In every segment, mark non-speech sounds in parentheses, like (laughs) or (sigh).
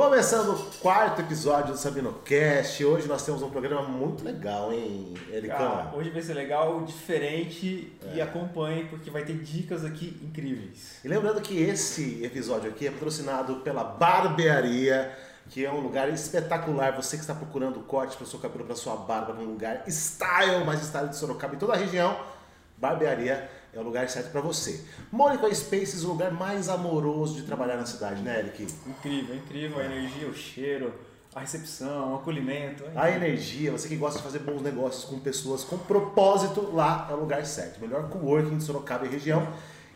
Começando o quarto episódio do Sabino Cast. Hoje nós temos um programa muito legal, hein, Ericão? Cara, hoje vai ser legal, diferente e acompanhe porque vai ter dicas aqui incríveis. E lembrando que esse episódio aqui é patrocinado pela Barbearia, que é um lugar espetacular. Você que está procurando corte para o seu cabelo, para sua barba, num lugar style, mais style de Sorocaba em toda a região, Barbearia é o lugar certo para você. Mônica Spaces, o lugar mais amoroso de trabalhar na cidade, né, Eric? Incrível, incrível a energia, o cheiro, a recepção, o acolhimento. é A energia, você que gosta de fazer bons negócios com pessoas com propósito, lá é o lugar certo. Melhor coworking de Sorocaba e região.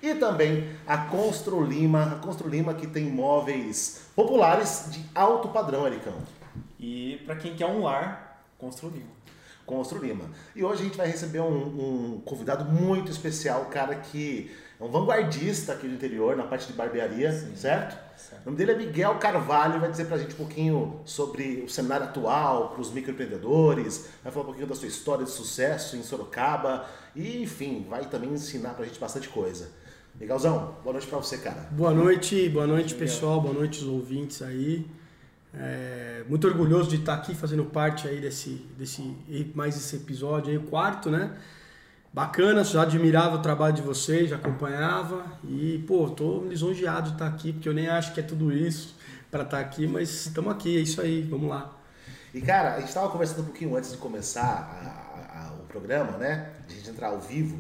E também a Constru Lima, a Constru Lima que tem móveis populares de alto padrão, Ericão. E para quem quer um lar, construir. Constru Lima. E hoje a gente vai receber um, um convidado muito especial, um cara que é um vanguardista aqui do interior, na parte de barbearia, certo? Certo. O nome dele é Miguel Carvalho, vai dizer pra gente um pouquinho sobre o cenário atual, para os microempreendedores, vai falar um pouquinho da sua história de sucesso em Sorocaba e, enfim, vai também ensinar pra gente bastante coisa. Miguelzão, boa noite pra você, cara. Boa noite, boa noite Miguel. pessoal, boa noite os ouvintes aí. É, muito orgulhoso de estar aqui fazendo parte aí desse, desse mais esse episódio aí, o quarto, né? Bacana, já admirava o trabalho de vocês, já acompanhava e pô, tô lisonjeado de estar aqui porque eu nem acho que é tudo isso para estar aqui, mas estamos aqui, é isso aí, vamos lá. E, cara, a gente estava conversando um pouquinho antes de começar a- a- a- o programa, né? De a gente entrar ao vivo.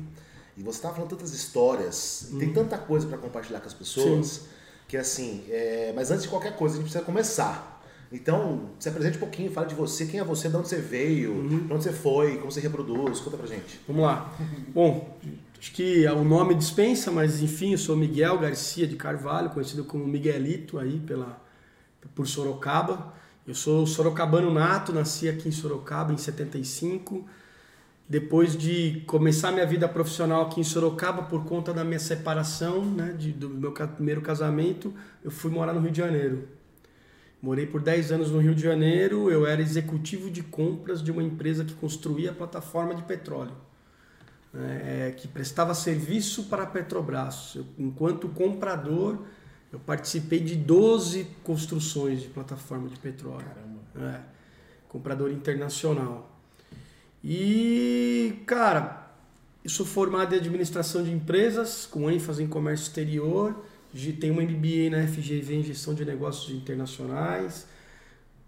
E você estava falando tantas histórias, e tem tanta coisa para compartilhar com as pessoas, que assim, é, mas antes de qualquer coisa, a gente precisa começar. Então, se apresente um pouquinho, fala de você, quem é você, de onde você veio, pra onde você foi, como você reproduz, conta pra gente. Vamos lá. Bom, acho que o nome dispensa, mas enfim, eu sou Miguel Garcia de Carvalho, conhecido como Miguelito aí pela, por Sorocaba. Eu sou sorocabano nato, nasci aqui em Sorocaba em 75. Depois de começar minha vida profissional aqui em Sorocaba por conta da minha separação, né, de, do meu primeiro casamento, eu fui morar no Rio de Janeiro. Morei por 10 anos no Rio de Janeiro, eu era executivo de compras de uma empresa que construía plataforma de petróleo, né, é, que prestava serviço para a Petrobras. Eu, enquanto comprador, eu participei de 12 construções de plataforma de petróleo. Caramba. É, comprador internacional. E, cara, eu sou formado em administração de empresas, com ênfase em comércio exterior. Gi- Tenho um MBA na FGV em gestão de negócios internacionais.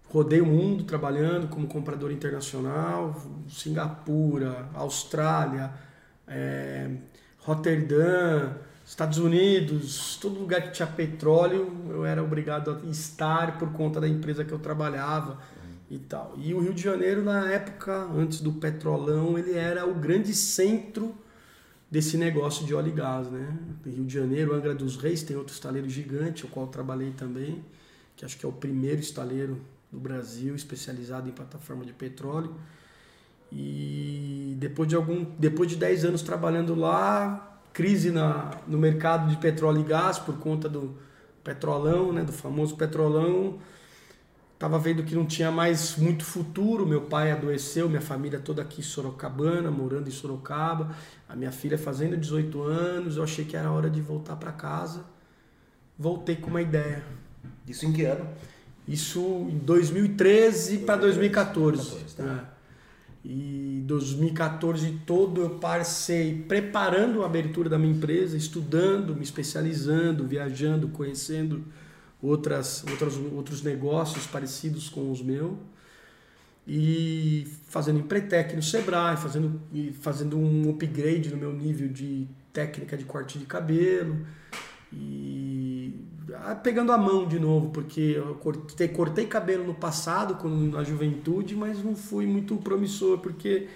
Rodei o mundo trabalhando como comprador internacional, Singapura, Austrália, eh, Roterdã, Estados Unidos, todo lugar que tinha petróleo, eu era obrigado a estar por conta da empresa que eu trabalhava e tal. E o Rio de Janeiro, na época, antes do petrolão, ele era o grande centro desse negócio de óleo e gás, né? Rio de Janeiro, Angra dos Reis, tem outro estaleiro gigante, o qual trabalhei também, que acho que é o primeiro estaleiro do Brasil especializado em plataforma de petróleo. E depois de algum, depois de 10 anos trabalhando lá, crise na, no mercado de petróleo e gás por conta do petrolão, né, do famoso petrolão. Tava vendo que não tinha mais muito futuro. Meu pai adoeceu, minha família toda aqui em Sorocabana, morando em Sorocaba. A minha filha fazendo 18 anos. Eu achei que era hora de voltar para casa. Voltei com uma ideia. Isso em que ano? Isso em 2013 para 2014. 2014, tá. É. E 2014 todo eu passei preparando a abertura da minha empresa, estudando, me especializando, viajando, conhecendo outras, outras, outros negócios parecidos com os meus. E fazendo empretec no Sebrae, fazendo, fazendo um upgrade no meu nível de técnica de corte de cabelo. E ah, pegando a mão de novo, porque eu cortei, cortei cabelo no passado, quando, na juventude, mas não fui muito promissor, porque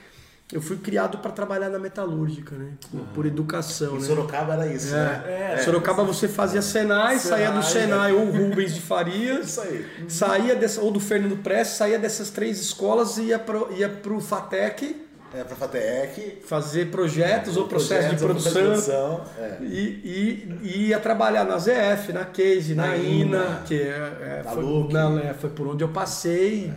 eu fui criado para trabalhar na metalúrgica, né? Por, por educação, Em né? Sorocaba era isso, né? É. É. Sorocaba você fazia Senai, saía do Senai, Senai ou Rubens de Farias, Isso aí. saía dessa, ou do Fernando Prestes, saía dessas três escolas e ia pro, ia pro FATEC É, pra FATEC. fazer projetos ou processo de projetos, produção. produção, É. E, e, e ia trabalhar na ZF, na Case, na, Na INA, INA, que é, é, foi, na- é, foi por onde eu passei.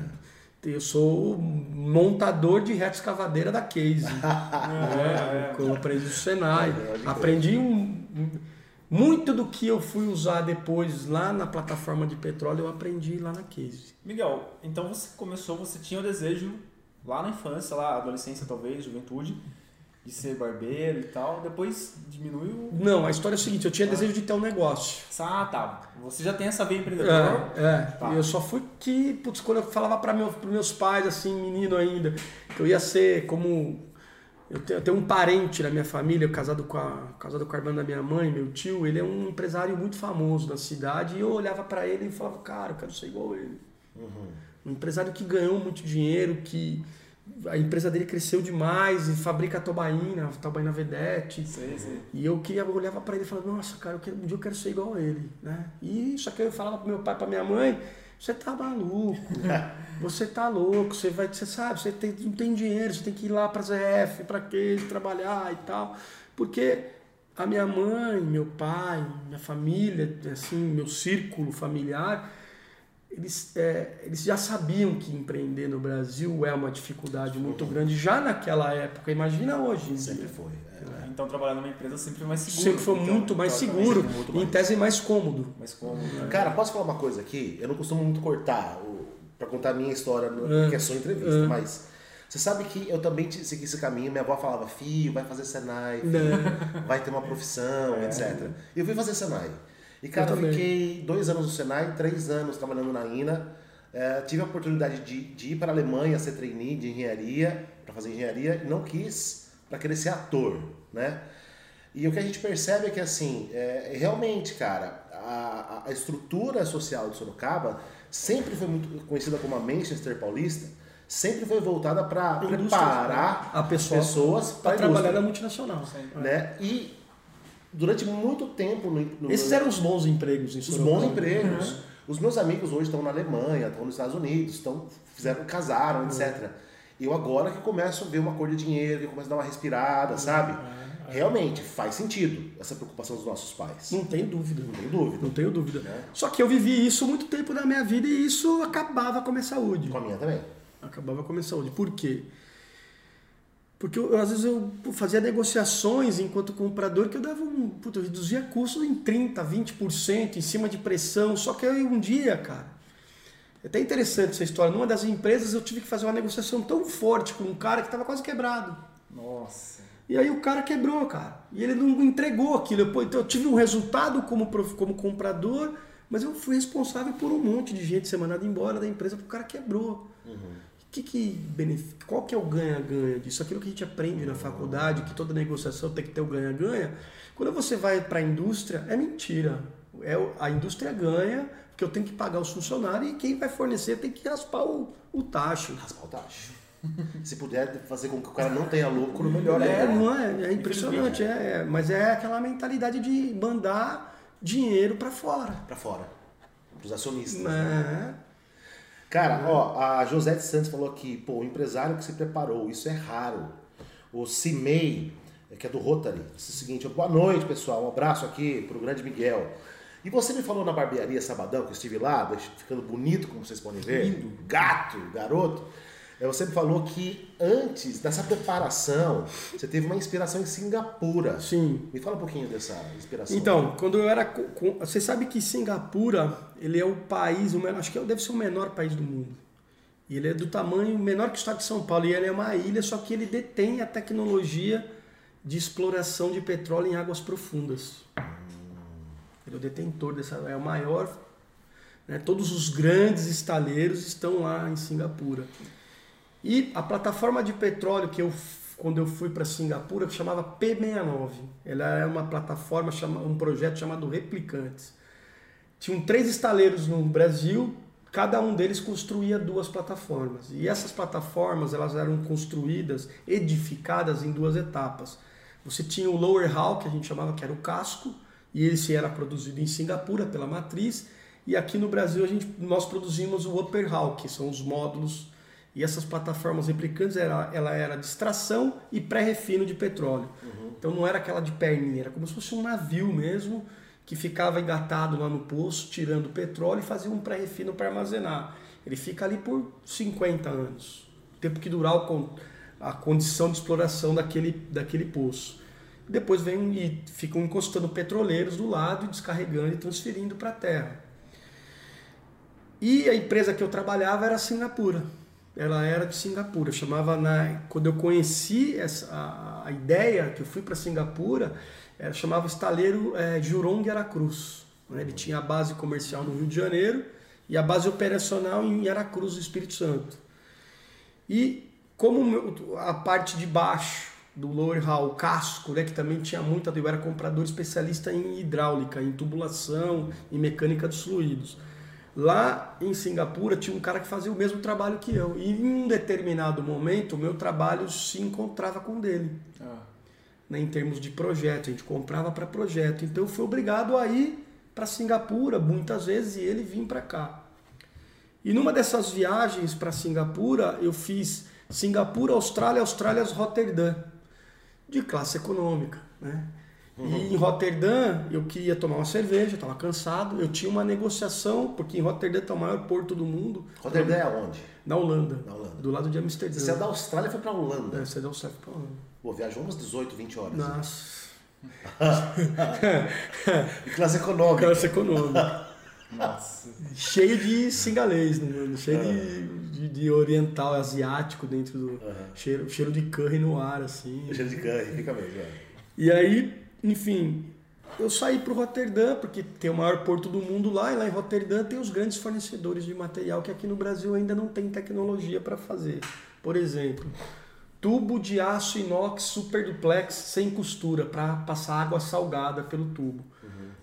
Eu sou montador de reta escavadeira da Case. (laughs) É, é, eu aprendi no Senai. Aprendi um- Muito do que eu fui usar depois lá na plataforma de petróleo eu aprendi lá na Case. Miguel, então você começou, você tinha o desejo lá na infância, lá adolescência talvez, juventude, de ser barbeiro e tal, depois diminuiu. Não, a história é o seguinte, eu tinha ah. desejo de ter um negócio. Ah, tá. Você já tem essa veia empreendedora. É, é. Tá. eu só fui que, putz, quando eu falava para meu, meus pais, assim, menino ainda, que eu ia ser como eu tenho, eu tenho, um parente na minha família, casado com, a, casado com a irmã da minha mãe, meu tio, ele é um empresário muito famoso na cidade, e eu olhava para ele e falava, cara, eu quero ser igual ele. Uhum. Um empresário que ganhou muito dinheiro, que a empresa dele cresceu demais e fabrica tobaína, tobaína vedete. Sim, sim. E eu queria, eu olhava para ele e falava, nossa, cara, eu quero, um dia eu quero ser igual a ele, né? E só que eu falava pro meu pai, para minha mãe, você tá maluco, (laughs) você tá louco, você vai, você sabe, você tem, não tem dinheiro, você tem que ir lá para ZF, para quê, trabalhar e tal. Porque a minha mãe, meu pai, minha família, assim, meu círculo familiar, eles, é, eles já sabiam que empreender no Brasil é uma dificuldade muito grande já naquela época. Imagina hoje. Sempre foi. É. Então trabalhar numa empresa sempre mais seguro. Sempre foi então, muito mais seguro. Muito mais. Em tese mais cômodo. Mais cômodo. Né? Cara, posso falar uma coisa aqui? Eu não costumo muito cortar para contar a minha história no, é. que é só entrevista, é. mas você sabe que eu também segui esse caminho. Minha avó falava, filho, vai fazer Senai, filho, vai ter uma profissão, é. etc. E eu fui fazer Senai. E, cara, eu, eu fiquei dois anos no Senai, três anos trabalhando na INA. É, tive a oportunidade de, de, ir para a Alemanha ser trainee de engenharia, para fazer engenharia, e não quis para querer ser ator, né? E o que a gente percebe é que, assim, é, realmente, cara, a, a estrutura social de Sorocaba sempre foi muito conhecida como a Manchester Paulista, sempre foi voltada para preparar a pessoa, pessoas para trabalhar na multinacional. Né? E durante muito tempo. No, no, Esses eram os bons empregos em Os bons empregos. Uhum. Os meus amigos hoje estão na Alemanha, estão nos Estados Unidos, estão, fizeram, casaram, uhum. etc. Eu agora que começo a ver uma cor de dinheiro, que começo a dar uma respirada, uhum. sabe? Realmente faz sentido essa preocupação dos nossos pais. Não tem dúvida. Não tenho dúvida. Não tenho dúvida. Né? Só que eu vivi isso muito tempo na minha vida e isso acabava com a minha saúde. Com a minha também. Acabava com a minha saúde. Por quê? Porque eu, às vezes eu fazia negociações enquanto comprador que eu dava um. Puta, eu reduzia custos em 30%, 20% em cima de pressão. Só que aí um dia, cara. É até interessante essa história. Numa das empresas eu tive que fazer uma negociação tão forte com um cara que estava quase quebrado. Nossa. E aí o cara quebrou, cara. E ele não entregou aquilo. Eu, então eu tive um resultado como, como comprador, mas eu fui responsável por um monte de gente ser mandado embora da empresa porque o cara quebrou. Uhum que que qual que é o ganha-ganha disso? Aquilo que a gente aprende na faculdade, que toda negociação tem que ter o ganha-ganha. Quando você vai para a indústria, é mentira. É, a indústria ganha, porque eu tenho que pagar os funcionários e quem vai fornecer tem que raspar o, o tacho. Raspar o tacho. (laughs) Se puder fazer com que o cara não tenha lucro, melhor é. É, não é, é impressionante, é, é, mas é aquela mentalidade de mandar dinheiro para fora. Para fora. Para os acionistas. É. Né? Cara, ó, a Josete Santos falou aqui, pô, o empresário que se preparou, isso é raro. O Cimei, que é do Rotary, disse o seguinte, boa noite, pessoal, um abraço aqui pro grande Miguel. E você me falou na barbearia Sabadão, que eu estive lá, ficando bonito, como vocês podem ver, Lindo. gato, garoto. É, você me falou que antes dessa preparação, você teve uma inspiração em Singapura. Sim. Me fala um pouquinho dessa inspiração. Então, quando eu era. Você sabe que Singapura, ele é o país, acho que deve ser o menor país do mundo. E ele é do tamanho menor que o estado de São Paulo. E ele é uma ilha, só que ele detém a tecnologia de exploração de petróleo em águas profundas. Ele é o detentor dessa. É o maior. Né, todos os grandes estaleiros estão lá em Singapura. E a plataforma de petróleo que eu quando eu fui para Singapura, chamava P69. Ela era uma plataforma, um projeto chamado Replicantes. Tinham três estaleiros no Brasil, cada um deles construía duas plataformas. E essas plataformas elas eram construídas, edificadas em duas etapas. Você tinha o lower hull, que a gente chamava que era o casco, e esse era produzido em Singapura pela matriz, e aqui no Brasil a gente, nós produzimos o upper hull, que são os módulos e essas plataformas replicantes, era, ela era de extração e pré-refino de petróleo. Uhum. Então não era aquela de perninha, era como se fosse um navio mesmo, que ficava engatado lá no poço, tirando petróleo e fazia um pré-refino para armazenar. Ele fica ali por 50 anos, o tempo que durar a condição de exploração daquele, daquele poço. depois vem e ficam encostando petroleiros do lado e descarregando e transferindo para a terra. E a empresa que eu trabalhava era Singapura. Ela era de Singapura. chamava na quando eu conheci essa a, a ideia que eu fui para Singapura, era, chamava estaleiro é, Jurong Aracruz. Né? Ele tinha a base comercial no Rio de Janeiro e a base operacional em Aracruz, do Espírito Santo. E como a parte de baixo do lower hall, o casco, né, que também tinha muita, eu era comprador especialista em hidráulica, em tubulação, em mecânica dos fluidos. Lá em Singapura tinha um cara que fazia o mesmo trabalho que eu. E em um determinado momento, o meu trabalho se encontrava com o dele. Ah. Né, em termos de projeto, a gente comprava para projeto. Então eu fui obrigado a ir para Singapura muitas vezes e ele vir para cá. E numa dessas viagens para Singapura, eu fiz Singapura, Austrália, Austrália, Roterdã, de classe econômica. Né? Uhum. E em Roterdã eu queria tomar uma cerveja, estava cansado. Eu tinha uma negociação, porque em Roterdã está o maior porto do mundo. Roterdã é onde? Na Holanda, Na Holanda. Do lado de Amsterdã. Você é da Austrália foi para a Holanda? É, você é da Austrália foi para Holanda. Pô, viajou umas 18, 20 horas. Nossa. (laughs) e classe econômica. Classe econômica. Nossa. Cheio de singalês no mundo, cheio de, de, de, oriental, asiático dentro do. Uhum. Cheiro, cheiro de curry no ar, assim. Cheiro de curry, fica mesmo. É. E aí, enfim, eu saí para o Roterdã, porque tem o maior porto do mundo lá, e lá em Roterdã tem os grandes fornecedores de material que aqui no Brasil ainda não tem tecnologia para fazer. Por exemplo, tubo de aço inox super duplex sem costura para passar água salgada pelo tubo.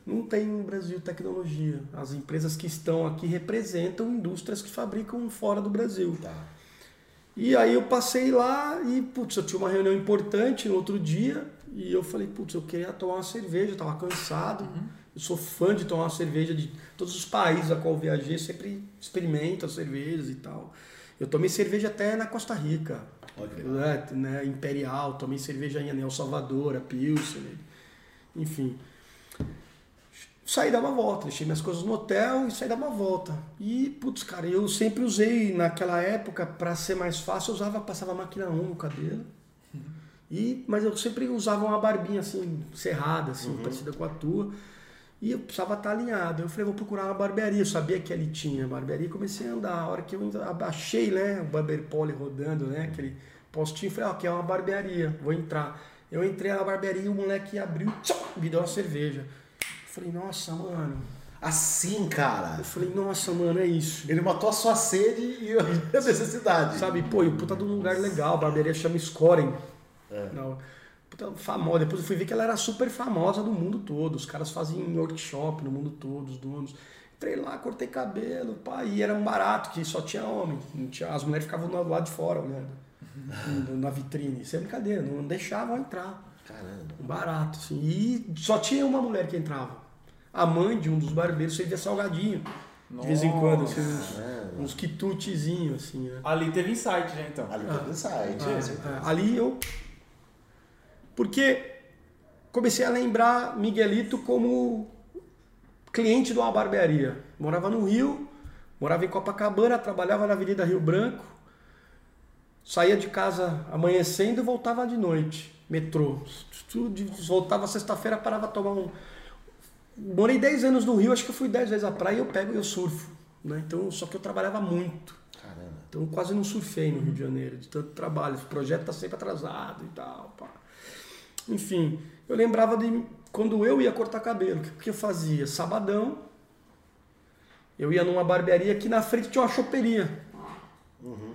Não tem no Brasil tecnologia. As empresas que estão aqui representam indústrias que fabricam fora do Brasil. Tá. E aí eu passei lá e, putz, eu tinha uma reunião importante no outro dia e eu falei, putz, eu queria tomar uma cerveja, eu tava cansado. Uhum. Eu sou fã de tomar uma cerveja de todos os países a qual eu viajei, sempre experimento as cervejas e tal. Eu tomei cerveja até na Costa Rica, né, né, Imperial, tomei cerveja em El Salvador, a Pilsen, enfim saí dar uma volta, deixei minhas coisas no hotel e saí dar uma volta. E, putz, cara, eu sempre usei naquela época, para ser mais fácil, eu usava, passava máquina 1 no cabelo. Uhum. E, mas eu sempre usava uma barbinha assim, cerrada, assim, uhum. parecida com a tua. E eu precisava estar alinhado. Eu falei, vou procurar uma barbearia. Eu sabia que ali tinha barbearia e comecei a andar. A hora que eu abaixei, né, o Barber Pole rodando, né, aquele postinho, eu falei, ó, aqui é uma barbearia, vou entrar. Eu entrei na barbearia e o moleque abriu, tchau, me deu uma cerveja. Falei, nossa, mano. Assim, cara. Eu falei, nossa, mano, é isso. Ele matou a sua sede e a (laughs) necessidade. Sabe, pô, e o puta de um lugar legal, a barbearia chama Scoren. É. Não, puta famosa. Depois eu fui ver que ela era super famosa no mundo todo. Os caras faziam workshop no mundo todo, os donos. Entrei lá, cortei cabelo, pá, e era um barato, que só tinha homem. Tinha, as mulheres ficavam do lado de fora, né? (laughs) Na vitrine. Isso é brincadeira, não deixavam entrar. Caramba. Barato, assim. E só tinha uma mulher que entrava a mãe de um dos barbeiros servia salgadinho. Nossa. De vez em quando, assim, uns, uns quitutezinhos, assim. Né? Ali teve insight, já então. Ali teve ah, insight. Ah, ali eu. Porque comecei a lembrar Miguelito como cliente de uma barbearia. Morava no Rio, morava em Copacabana, trabalhava na Avenida Rio Branco, saía de casa amanhecendo e voltava de noite. Metrô. Voltava sexta-feira, parava a tomar um, morei 10 anos no Rio, acho que eu fui 10 vezes à praia e eu pego e eu surfo. Né? Então, só que eu trabalhava muito. Caramba. Então quase não surfei no Rio de Janeiro, de tanto trabalho. O projeto tá sempre atrasado e tal. Pá. Enfim, eu lembrava de quando eu ia cortar cabelo, o que eu fazia? Sabadão, eu ia numa barbearia que na frente tinha uma choperia. Uhum.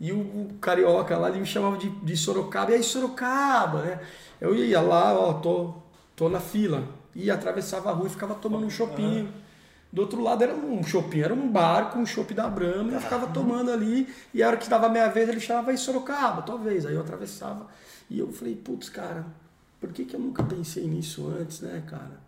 E o, o, carioca lá ele me chamava de, de Sorocaba, e aí Sorocaba, né? Eu ia lá, ó, tô, tô na fila e atravessava a rua e ficava tomando um chopinho. Uhum. Do outro lado era um shopping, era um bar com um chopp da Brahma, e eu ficava tomando ali, e a hora que dava a meia vez ele chamava, aí Sorocaba, talvez, aí eu atravessava. E eu falei, putz, cara, por que, que eu nunca pensei nisso antes, né, cara?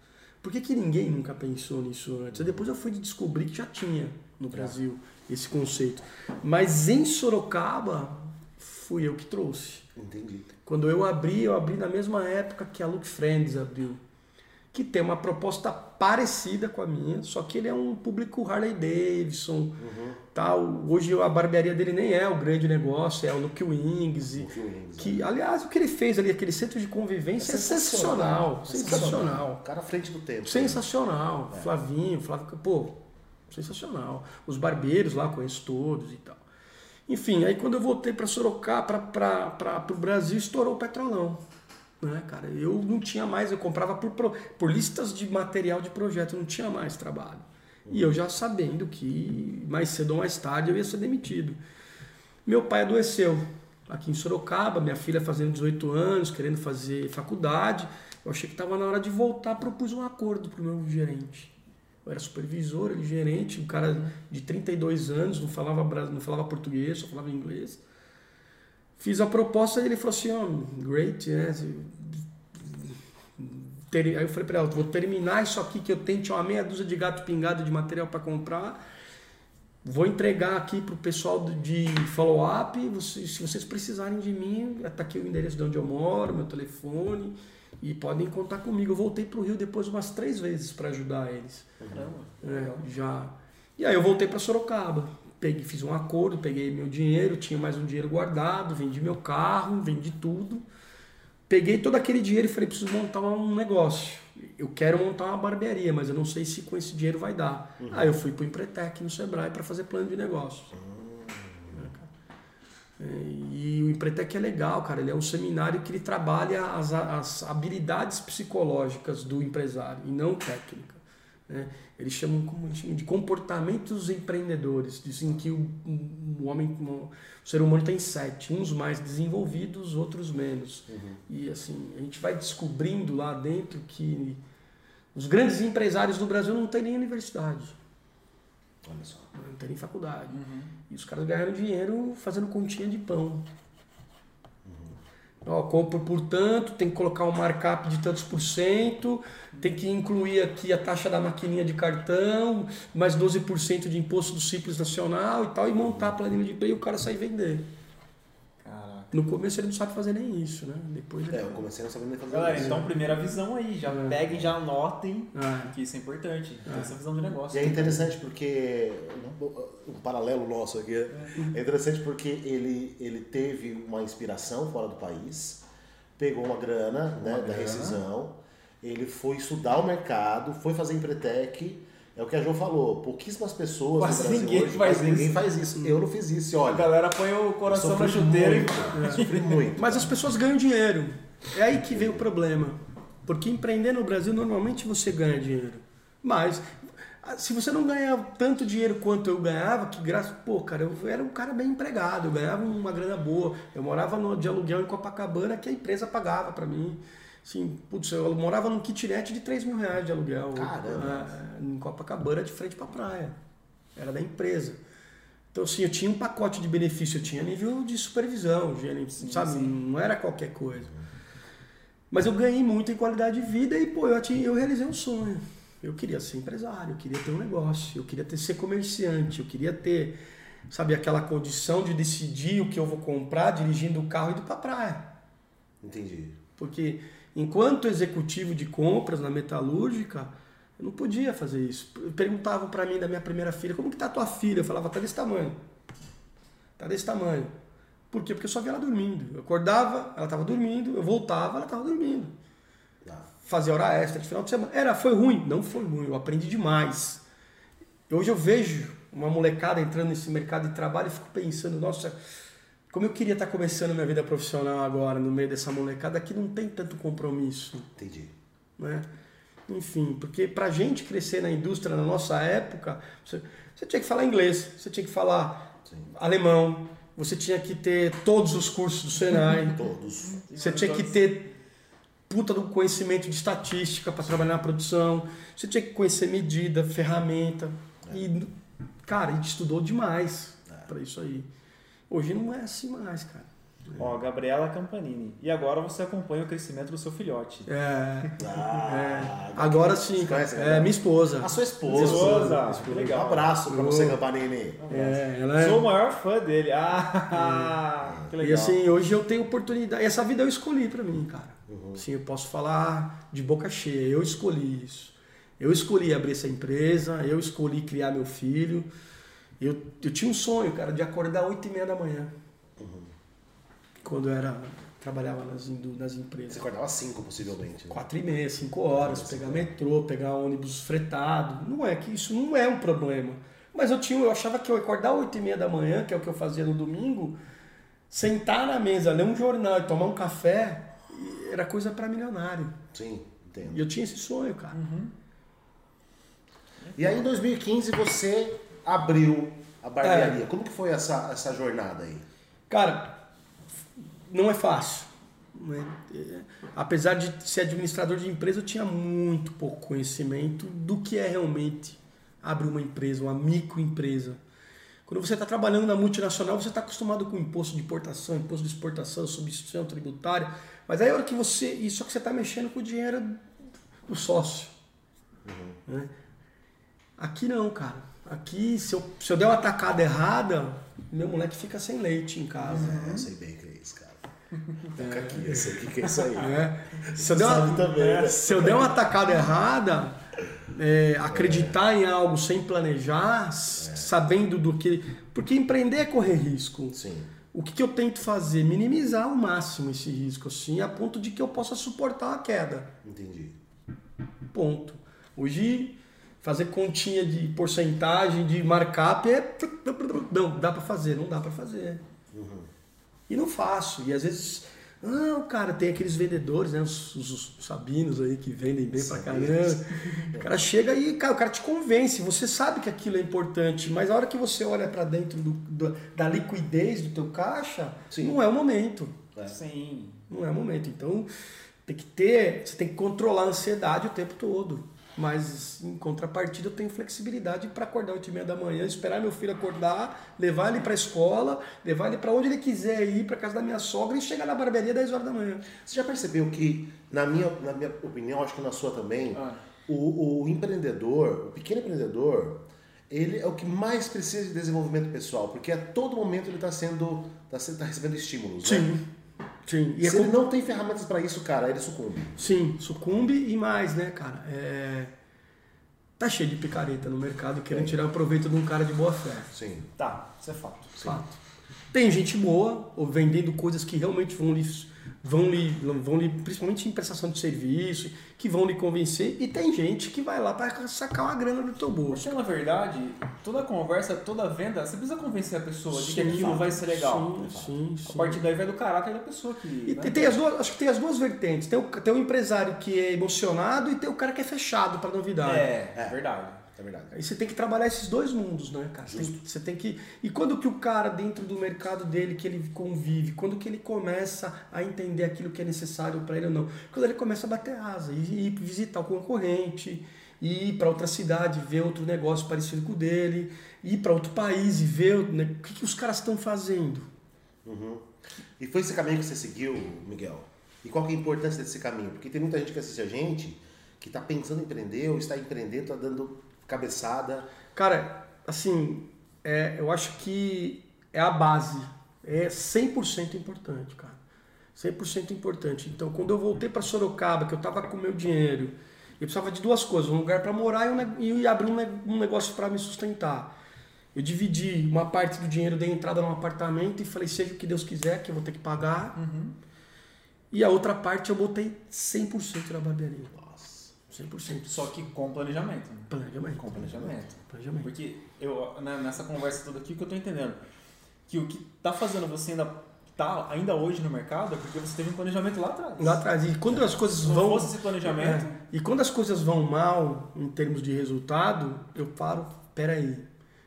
Por que, que ninguém nunca pensou nisso antes? depois eu fui descobrir que já tinha no tá. Brasil esse conceito. Mas em Sorocaba, fui eu que trouxe. Entendi. Quando eu abri, eu abri na mesma época que a Look Friends abriu. que tem uma proposta parecida com a minha, só que ele é um público Harley Davidson, Uhum. tal. Hoje a barbearia dele nem é o grande negócio, é o Nuke Wings. e- Wings, que, aliás, o que ele fez ali, aquele centro de convivência é sensacional. Sensacional. O cara à frente do tempo. Sensacional. É. Flavinho, Flávio, pô, sensacional. Os barbeiros lá, conheço todos e tal. Enfim, aí quando eu voltei para Sorocaba, para o Brasil, estourou o petrolão. Né, cara? Eu não tinha mais, eu comprava por, por listas de material de projeto, não tinha mais trabalho. E eu já sabendo que mais cedo ou mais tarde eu ia ser demitido. Meu pai adoeceu aqui em Sorocaba, minha filha fazendo 18 anos, querendo fazer faculdade. Eu achei que estava na hora de voltar, propus um acordo para o meu gerente. Eu era supervisor, ele gerente, um cara de 32 anos, não falava, não falava português, só falava inglês. Fiz a proposta e ele falou assim, ó, great, né? Ter- Aí eu falei para ela, vou terminar isso aqui que eu tenho, tinha uma meia dúzia de gato pingado de material para comprar. Vou entregar aqui pro pessoal do- de follow-up. vocês- Se vocês precisarem de mim, tá aqui o endereço de onde eu moro, meu telefone. E podem contar comigo. Eu voltei pro Rio depois umas três vezes para ajudar eles. Caramba. É, já. E aí eu voltei para Sorocaba. Peguei, fiz um acordo, peguei meu dinheiro, tinha mais um dinheiro guardado, vendi meu carro, vendi tudo. Peguei todo aquele dinheiro e falei, preciso montar um negócio. Eu quero montar uma barbearia, mas eu não sei se com esse dinheiro vai dar. Aí eu fui pro Empretec no Sebrae para fazer plano de negócio. É, E o Empretec é legal, cara. Ele é um seminário que ele trabalha as, as habilidades psicológicas do empresário e não técnica. Né? Eles chamam, como chamam de comportamentos empreendedores. Dizem que o, o homem, o ser humano tem sete, uns mais desenvolvidos, outros menos. E assim, a gente vai descobrindo lá dentro que os grandes empresários do Brasil não têm nem universidade, Olha só. não têm nem faculdade. E os caras ganharam dinheiro fazendo continha de pão. Ó, compro por tanto, tem que colocar um markup de tantos por cento, tem que incluir aqui a taxa da maquininha de cartão, mais 12% de imposto do Simples Nacional e tal, e montar a planilha de preço e o cara sair vender. No começo ele não sabe fazer nem isso, né? Depois ele... É, eu comecei não sabendo nem fazer Galera, isso. então primeira visão aí. Já É. peguem, já anotem. Ah, Que isso é importante. É. essa visão de negócio. E é interessante porque um, paralelo nosso aqui é interessante porque ele, ele teve uma inspiração fora do país, pegou uma grana né, da grana. rescisão, ele foi estudar o mercado, foi fazer empretec. É o que a Jo falou, pouquíssimas pessoas Quase no Brasil ninguém hoje, faz quase ninguém isso. faz isso. Eu não fiz isso, e A olha. galera põe o coração na chuteira muito, e. eu sofri muito. Mas as pessoas ganham dinheiro. É aí que vem o problema. Porque empreender no Brasil, normalmente você ganha dinheiro. Mas, se você não ganha tanto dinheiro quanto eu ganhava, que graças. Pô, cara, eu era um cara bem empregado, eu ganhava uma grana boa. Eu morava no, de aluguel em Copacabana que a empresa pagava pra mim. Assim, putz, eu morava num kitnet de 3 mil reais de aluguel. Caramba. É, em Copacabana, de frente pra praia. Era da empresa. Então, assim, eu tinha um pacote de benefício, eu tinha nível de supervisão, tinha, sabe? Não era qualquer coisa. Mas eu ganhei muito em qualidade de vida e, pô, eu, atingi, eu realizei um sonho. Eu queria ser empresário, eu queria ter um negócio, eu queria ter, ser comerciante, eu queria ter, sabe, aquela condição de decidir o que eu vou comprar dirigindo o carro e indo pra praia. Entendi. Porque enquanto executivo de compras na metalúrgica, eu não podia fazer isso. Perguntavam para mim da minha primeira filha, como que tá a tua filha? Eu falava, tá desse tamanho. Tá desse tamanho. Por quê? Porque eu só via ela dormindo. Eu acordava, ela estava dormindo, eu voltava, ela estava dormindo. Tá. Fazia hora extra de final de semana. Era, foi ruim? Não foi ruim, eu aprendi demais. Hoje eu vejo uma molecada entrando nesse mercado de trabalho e fico pensando, nossa, como eu queria estar começando minha vida profissional agora, no meio dessa molecada que não tem tanto compromisso, Entendi. né? Enfim, porque pra gente crescer na indústria na nossa época, você, você tinha que falar inglês, você tinha que falar Sim. alemão, você tinha que ter todos os cursos do Senai, (laughs) Todos. você tinha que ter puta do conhecimento de estatística para trabalhar na produção, você tinha que conhecer medida, ferramenta. E, cara, a gente estudou demais para isso aí. Hoje não é assim mais, cara. Ó, Gabriela Campanini. E agora você acompanha o crescimento do seu filhote. É, Ah, agora você sim, cara. É minha esposa. A sua esposa. Esposa. Um Legal. abraço pra você, Campanini. É, ela é, Sou o maior fã dele. Ah! Que E legal. assim, hoje eu tenho oportunidade. Essa vida eu escolhi pra mim, cara. Uhum. Assim, eu posso falar de boca cheia. Eu escolhi isso. Eu escolhi abrir essa empresa, eu escolhi criar meu filho. Eu, eu tinha um sonho, cara, de acordar 8 e meia da manhã. Quando eu era, trabalhava nas, nas Você empresas. acordava às 5, possivelmente. Né? 4 e meia, 5 horas, pegar metrô, pegar ônibus fretado. Não é que isso não é um problema. Mas eu tinha, eu achava que eu ia acordar 8 e meia da manhã, que é o que eu fazia no domingo, sentar na mesa, ler um jornal e tomar um café, era coisa para milionário. Sim, entendo. E eu tinha esse sonho, cara. E aí em 2015 você abriu a barbearia. Como que foi essa, essa jornada aí? Cara, não é fácil. não é? É, Apesar de ser administrador de empresa, eu tinha muito pouco conhecimento do que é realmente abrir uma empresa, uma microempresa. Quando você está trabalhando na multinacional, você está acostumado com imposto de importação, imposto de exportação, substituição tributária. Mas aí a hora que você. Isso que você está mexendo com o dinheiro do sócio. né? Aqui não, cara. Aqui, se eu, se eu der uma tacada errada, meu moleque fica sem leite em casa. Eu sei bem o que é isso, cara. (laughs) Fica aqui, eu sei o que é isso aí. né? Se eu der uma, também, é, né? se eu der uma tacada errada, é, acreditar em algo sem planejar, s- sabendo do que. Porque empreender é correr risco. Sim. O que, que eu tento fazer? Minimizar ao máximo esse risco, assim, a ponto de que eu possa suportar a queda. Entendi. Ponto. Hoje, fazer continha de porcentagem de markup é. Não, dá pra fazer, não dá pra fazer. E não faço. E às vezes. Não, cara, tem aqueles vendedores, né? Os, os- os sabinos aí que vendem bem pra Sabinos. caramba. O cara chega e, cara, o cara te convence. Você sabe que aquilo é importante, mas a hora que você olha pra dentro do- do- da liquidez do teu caixa, Sim. não é o momento. É. Sim. Não é o momento. Então, tem que ter, você tem que controlar a ansiedade o tempo todo. Mas, em contrapartida, eu tenho flexibilidade para acordar 8 e meia da manhã, esperar meu filho acordar, levar ele para a escola, levar ele para onde ele quiser ir, para casa da minha sogra e chegar na barbearia 10 horas da manhã. Você já percebeu que, na minha, na minha opinião, acho que na sua também, Ah. o, o empreendedor, o pequeno empreendedor, ele é o que mais precisa de desenvolvimento pessoal, porque a todo momento ele está sendo, tá, se- tá recebendo estímulos. Né? Sim. E é Se com- ele não tem ferramentas para isso, cara, ele sucumbe. Sim, sucumbe e mais, né, cara? É... Tá cheio de picareta no mercado querendo tirar proveito de um cara de boa fé. Sim. Tá, isso é fato. Fato. Tem gente boa, ou vendendo coisas que realmente vão lhe, vão lhe, vão lhe, principalmente em prestação de serviço, que vão lhe convencer, e tem gente que vai lá para sacar uma grana do teu bolso. Porque, na verdade, toda conversa, toda venda, você precisa convencer a pessoa de que Sim, aquilo vai ser legal. Sim, sim, A sim. partir daí vai do caráter da pessoa que. E né? tem- tem as duas, acho que tem as duas vertentes. Tem o, tem o empresário que é emocionado e tem o cara que é fechado para novidade. É, É. verdade. É verdade. Aí você tem que trabalhar esses dois mundos, né, cara? Você tem, você tem que. E quando que o cara, dentro do mercado dele, que ele convive, quando que ele começa a entender aquilo que é necessário para ele ou não? Quando ele começa a bater asa e ir visitar o concorrente, ir para outra cidade, ver outro negócio parecido com o dele, ir para outro país e ver né, o que, que os caras estão fazendo. Uhum. E foi esse caminho que você seguiu, Miguel? E qual que é a importância desse caminho? Porque tem muita gente que assiste a gente que está pensando em empreender ou está empreendendo, está dando cabeçada. Cara, assim, é, eu acho que é a base. É 100% importante, cara. 100% importante. Então, quando eu voltei para Sorocaba, que eu tava com meu dinheiro, eu precisava de duas coisas: um lugar para morar e, um, e abrir um, ne- negócio para me sustentar. Eu dividi uma parte do dinheiro, dei entrada num apartamento e falei: seja o que Deus quiser, que eu vou ter que pagar. Uhum. E a outra parte eu botei 100% na barbearia. Nossa. 100%. Só que com planejamento. né? Planejamento. Com planejamento. Planejamento. Porque eu, né, nessa conversa toda aqui, o que eu tô entendendo? Que o que tá fazendo você ainda tá ainda hoje no mercado é porque você teve um planejamento lá atrás. Lá atrás. E quando as coisas Se não vão. fosse esse planejamento, É. E quando as coisas vão mal em termos de resultado, eu paro, peraí,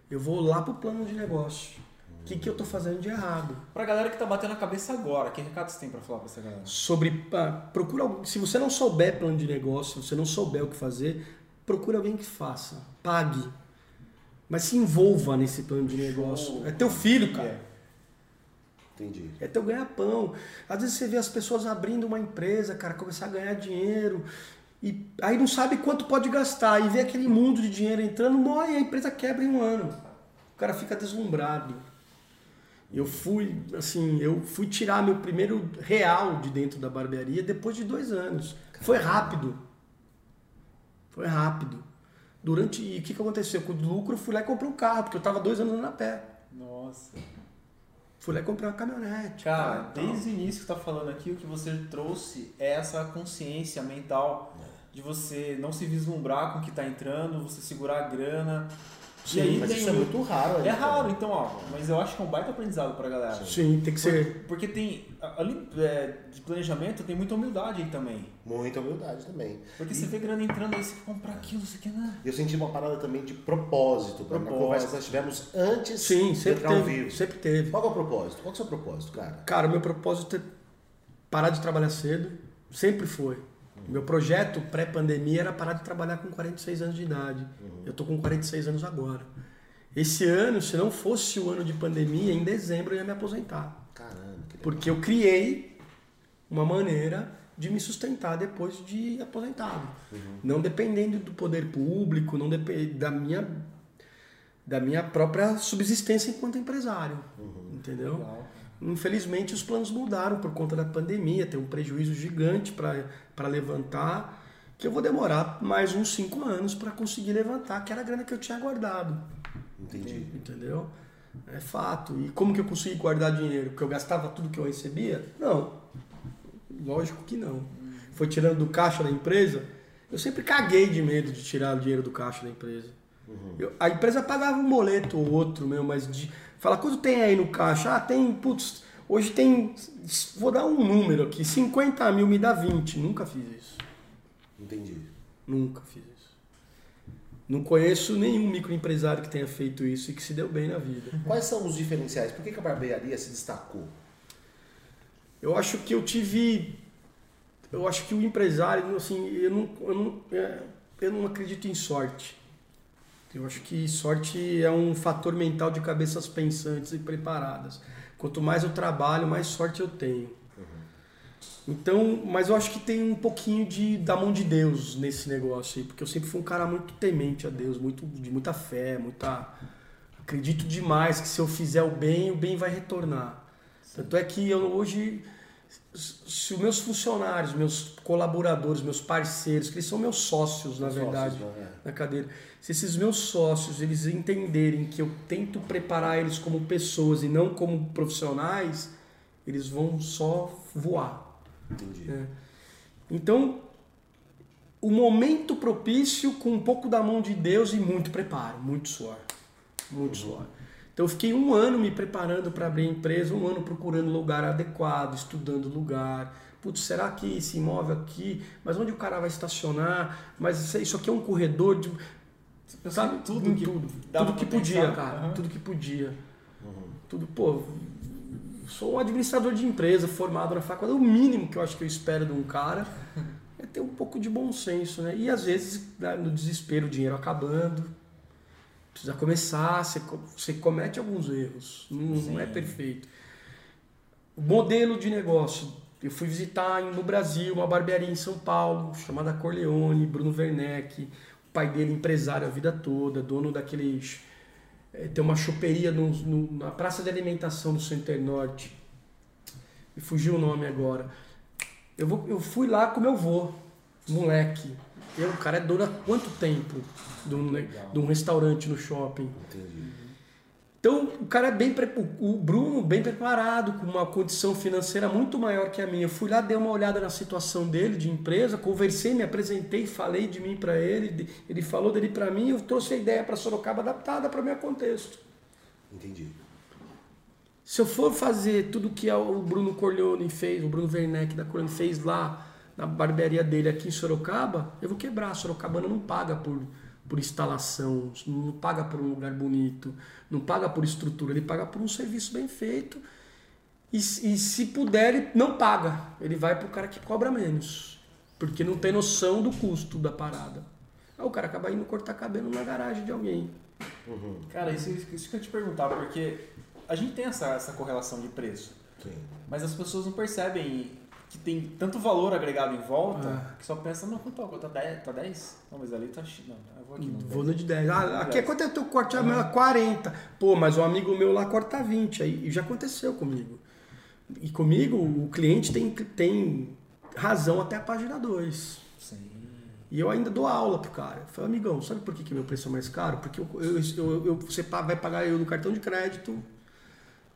eu vou lá pro plano de negócio. O que, que eu tô fazendo de errado? pra galera que tá batendo a cabeça agora, que recado você tem pra falar pra essa galera? Sobre. ah, procura Se você não souber plano de negócio, se você não souber o que fazer, procure alguém que faça. Pague. Mas se envolva nesse plano de negócio. É teu filho, cara. Entendi. É teu ganha-pão. Às vezes você vê as pessoas abrindo uma empresa, cara, começar a ganhar dinheiro. E aí não sabe quanto pode gastar. E vê aquele mundo de dinheiro entrando, morre e a empresa quebra em um ano. O cara fica deslumbrado. Eu fui, assim, eu fui tirar meu primeiro real de dentro da barbearia depois de dois anos. Foi rápido. Foi rápido. Durante. E o que, que aconteceu? Com o lucro, eu fui lá e comprei um carro, porque eu tava dois anos andando a pé. Nossa. Fui lá e comprei uma caminhonete. Cara, tal, desde o início que tá falando aqui, o que você trouxe é essa consciência mental de você não se vislumbrar com o que tá entrando, você segurar a grana. Sim, aí mas isso é muito raro. É raro, então, ó. Mas eu acho que é um baita aprendizado pra galera. Sim, tem que ser. Porque tem. Ali é, de planejamento tem muita humildade aí também. Muita humildade também. Porque e... você vê grana entrando aí, você quer comprar aquilo, você quer. Né? Eu senti uma parada também de propósito, propósito. na conversa que nós tivemos antes Sim, sempre de entrar teve, ao vivo. Sempre teve. Qual é o propósito? Qual é o seu propósito, cara? Cara, meu propósito é parar de trabalhar cedo. Sempre foi. Meu projeto pré-pandemia era parar de trabalhar com 46 anos de idade. Uhum. Eu tô com 46 anos agora. Esse ano, se não fosse o ano de pandemia, em dezembro eu ia me aposentar. Caramba, que Porque eu criei uma maneira de me sustentar depois de aposentado. Uhum. Não dependendo do poder público, não depend... da minha da minha própria subsistência enquanto empresário. Uhum. Entendeu? Legal. Infelizmente os planos mudaram por conta da pandemia, tem um prejuízo gigante para levantar, que eu vou demorar mais uns cinco anos para conseguir levantar, que era a grana que eu tinha guardado. Entendi. Entendeu? É fato. E como que eu consegui guardar dinheiro? Porque eu gastava tudo que eu recebia? Não. Lógico que não. Foi tirando do caixa da empresa. Eu sempre caguei de medo de tirar o dinheiro do caixa da empresa. Uhum. Eu, a empresa pagava um boleto ou outro, meu, mas de. Fala, quanto tem aí no caixa? Ah, tem, putz, hoje tem. Vou dar um número aqui, 50 mil me dá 20. Nunca fiz isso. Entendi. Nunca fiz isso. Não conheço nenhum microempresário que tenha feito isso e que se deu bem na vida. Quais são os diferenciais? Por que, a barbearia se destacou? Eu acho que eu tive. Eu acho que o empresário, assim, eu não, eu não, é, eu não acredito em sorte. Eu acho que sorte é um fator mental de cabeças pensantes e preparadas. Quanto mais eu trabalho, mais sorte eu tenho. Então, mas eu acho que tem um pouquinho de da mão de Deus nesse negócio aí, porque eu sempre fui um cara muito temente a Deus, muito de muita fé, muita acredito demais que se eu fizer o bem, o bem vai retornar. Tanto é que eu hoje se os meus funcionários, meus colaboradores, meus parceiros, que eles são meus sócios, na verdade, sócios, é. na cadeira. Se esses meus sócios, eles entenderem que eu tento preparar eles como pessoas e não como profissionais, eles vão só voar. Entendi. É. Então, o momento propício com um pouco da mão de Deus e muito preparo, muito suor. Muito uhum. suor. Então eu fiquei um ano me preparando para abrir a empresa, um ano procurando lugar adequado, estudando lugar. Putz, será que esse imóvel aqui, mas onde o cara vai estacionar? Mas isso aqui é um corredor de. Sabe? Tudo que, tudo, tudo que podia, cara. Uhum. Tudo que podia. Uhum. Tudo, pô, sou um administrador de empresa formado na faculdade. O mínimo que eu acho que eu espero de um cara (laughs) é ter um pouco de bom senso, né? E às vezes, né, no desespero, o dinheiro acabando, precisa começar, você, você comete alguns erros, não, não, é perfeito. O modelo de negócio. Eu fui visitar no Brasil uma barbearia em São Paulo, chamada Corleone, Bruno Werneck, o pai dele empresário a vida toda, dono daquele é, tem uma choperia no, no, na praça de alimentação do Center Norte. Me fugiu o nome agora. Eu, vou, eu fui lá com meu avô, moleque. Eu, o cara é dono há quanto tempo de um, de um restaurante no shopping? Entendi. Então, o cara é bem. O Bruno, bem preparado, com uma condição financeira muito maior que a minha. Eu fui lá, dei uma olhada na situação dele, de empresa, conversei, me apresentei, falei de mim para ele, ele falou dele para mim, eu trouxe a ideia para Sorocaba adaptada para o meu contexto. Entendi. Se eu for fazer tudo que o Bruno Corleone fez, o Bruno Werneck da Corleone fez lá na barbearia dele aqui em Sorocaba, eu vou quebrar. Sorocabana não paga por por instalação, não paga por um lugar bonito, não paga por estrutura, ele paga por um serviço bem feito. E, e se puder, ele não paga. Ele vai para o cara que cobra menos, porque não tem noção do custo da parada. Aí o cara acaba indo cortar cabelo na garagem de alguém. Uhum. Cara, isso, isso que eu te perguntar, porque a gente tem essa, essa correlação de preço. Sim. Mas as pessoas não percebem que tem tanto valor agregado em volta, que só pensa, não, quanto tá 10? Tá 10? Não, mas ali tá. Não, eu vou aqui. Não, vou no de 10. Ah, aqui é quanto é teu corte? Ah, é 40. Pô, mas um amigo meu lá corta 20. Aí já aconteceu comigo. E comigo, o cliente tem, tem razão até a página 2. Sim. E eu ainda dou aula pro cara. Eu falo, amigão, sabe por que, que meu preço é mais caro? Porque eu, eu, eu, eu você vai pagar eu no cartão de crédito,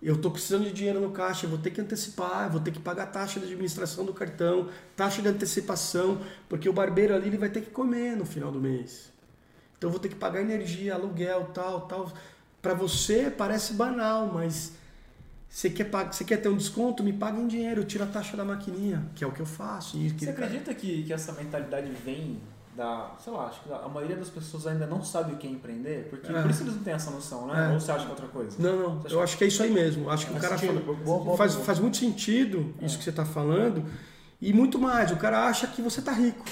eu estou precisando de dinheiro no caixa, eu vou ter que antecipar, vou ter que pagar taxa de administração do cartão, taxa de antecipação, porque o barbeiro ali ele vai ter que comer no final do mês. Então eu vou ter que pagar energia, aluguel, tal, tal. Para você parece banal, mas você quer, você quer ter um desconto? Me paga em dinheiro, eu tiro a taxa da maquininha, que é o que eu faço. E você acredita que, que essa mentalidade vem da. Sei lá, acho que a maioria das pessoas ainda não sabe o que é empreender, porque é. por isso eles não têm essa noção, né? É. Ou você acha que é outra coisa? Não, não. Eu acho que é isso aí mesmo. Acho que o cara fala, boa, boa, faz, boa. faz muito sentido isso é. que você está falando. E muito mais, o cara acha que você está rico.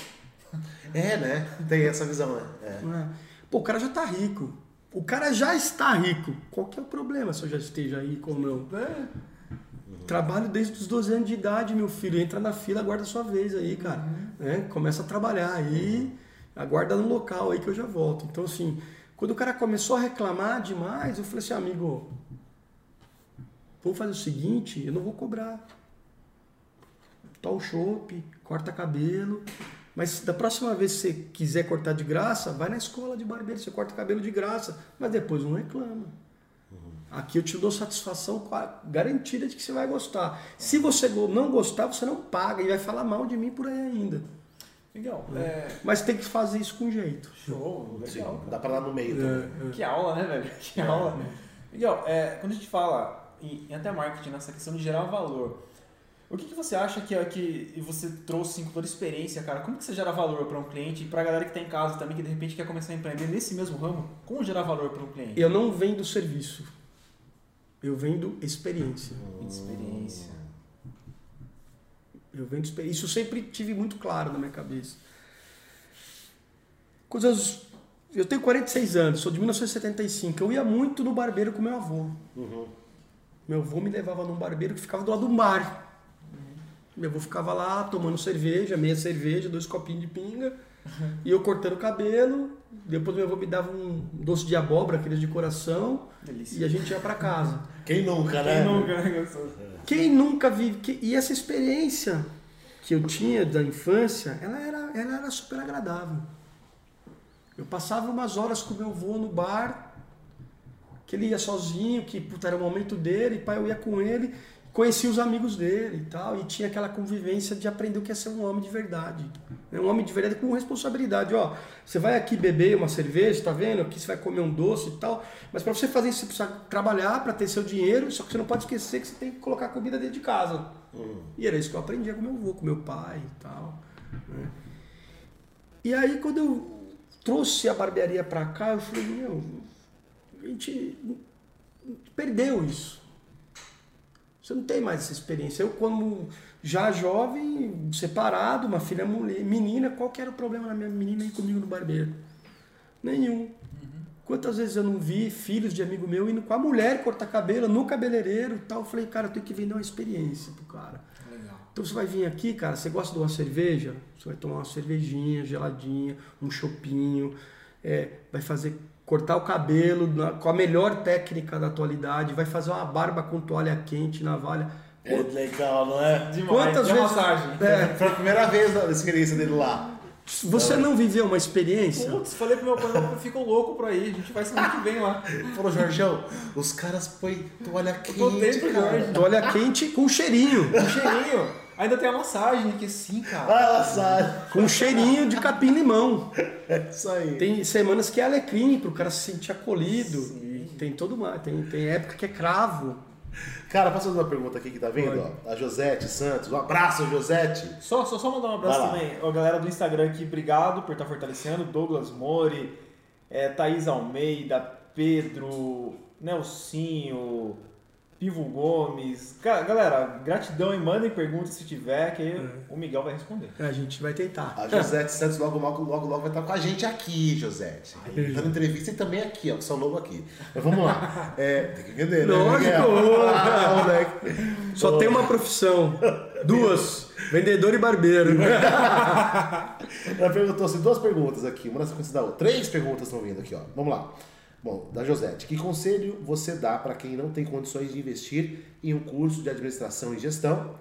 É, né? Tem essa visão, né? É. é. Pô, o cara já está rico. O cara já está rico. Qual que é o problema se eu já esteja rico ou não? É. Trabalho desde os 12 anos de idade, meu filho. Entra na fila, aguarda a sua vez aí, cara. Uhum. É, começa a trabalhar aí, aguarda no local aí que eu já volto. Então, assim, quando o cara começou a reclamar demais, eu falei assim, amigo, vamos fazer o seguinte, eu não vou cobrar. O chopp, corta cabelo, mas da próxima vez que você quiser cortar de graça, vai na escola de barbeiro, você corta cabelo de graça, mas depois não reclama. Aqui eu te dou satisfação garantida de que você vai gostar. Se você não gostar, você não paga e vai falar mal de mim por aí ainda. Legal. É. é... Mas tem que fazer isso com jeito. Show, legal. Sim, dá pra lá no meio também. É, é. Que aula, né, velho? Que aula. Legal. É, quando a gente fala em, em até marketing, nessa questão de gerar valor, o que, que você acha que é que você trouxe com toda a experiência, cara? Como que você gera valor para um cliente e para a galera que está em casa também, que de repente quer começar a empreender nesse mesmo ramo? Como gerar valor para um cliente? Eu não vendo serviço. Eu vendo experiência. Experiência. Eu vendo experiência. Isso eu sempre tive muito claro na minha cabeça. Coisas. Eu tenho 46 anos, sou de 1975. Eu ia muito no barbeiro com meu avô. Uhum. Meu avô me levava num barbeiro que ficava do lado do mar. Meu avô ficava lá tomando cerveja, meia cerveja, dois copinhos de pinga, uhum. e eu cortando o cabelo. Depois meu avô me dava um doce de abóbora, aqueles de coração, Delícia. e a gente ia para casa. Quem nunca, né? Quem nunca, né? Quem nunca vive. Que... E essa experiência que eu tinha da infância, ela era, ela era super agradável. Eu passava umas horas com meu avô no bar, que ele ia sozinho, que puta, era o momento dele, e pai, eu ia com ele, conheci os amigos dele e tal, e tinha aquela convivência de aprender o que é ser um homem de verdade. Um homem de verdade com responsabilidade. Ó, você vai aqui beber uma cerveja, tá vendo? Aqui você vai comer um doce e tal, mas para você fazer isso você precisa trabalhar para ter seu dinheiro, só que você não pode esquecer que você tem que colocar comida dentro de casa. Uhum. E era isso que eu aprendia com meu avô, com meu pai e tal. Né? E aí quando eu trouxe a barbearia para cá, eu falei, meu, a gente perdeu isso. Você não tem mais essa experiência. Eu, como já jovem, separado, uma filha mulher, menina, qual que era o problema da minha menina ir comigo no barbeiro? Nenhum. Quantas vezes eu não vi filhos de amigo meu indo com a mulher cortar cabelo no cabeleireiro tal? Eu falei, cara, eu tenho que vender uma experiência pro cara. Legal. Então você vai vir aqui, cara, você gosta de uma cerveja? Você vai tomar uma cervejinha geladinha, um chopinho, é, vai fazer cortar o cabelo na, com a melhor técnica da atualidade, vai fazer uma barba com toalha quente, navalha. É legal, não é? Demais. Quantas vezes? Massagem. É. Foi a primeira vez a experiência dele lá. Você não viveu uma experiência? Putz, falei pro meu pai, eu fico louco pra ir, a gente vai semana que vem lá. Falou, Jorgão, os caras põem toalha quente, eu tô dentro, cara. Toalha quente com cheirinho. Com cheirinho. Ainda tem a massagem aqui sim, cara. Ah, a massagem. Com cheirinho de capim-limão. É isso aí. Tem semanas que é alecrim, pro cara se sentir acolhido. Sim. Tem todo mais. Tem, tem época que é cravo. Cara, posso fazer uma pergunta aqui que tá vendo? Ó, a Josete Santos. Um abraço, Josete. Só, só, só mandar um abraço também. A galera do Instagram aqui, obrigado por estar tá fortalecendo. Douglas Mori, é, Thaís Almeida, Pedro, Nelsinho, Pivo Gomes. Galera, gratidão e mandem perguntas se tiver, que é. o Miguel vai responder. A gente vai tentar. A Josete Santos logo, logo, logo, logo vai estar com a gente aqui, Josete. Dando entrevista e também aqui, ó, com São Lobo aqui. Mas vamos lá. (laughs) É, tem que entender, né? Lógico! (laughs) Ah, Só tem uma profissão. Duas. Vendedor e barbeiro. (laughs) Ela perguntou assim, duas perguntas aqui, uma na sequência da outra. Três perguntas estão vindo aqui, ó. Vamos lá. Bom, da Josete, que conselho você dá para quem não tem condições de investir em um curso de administração e gestão?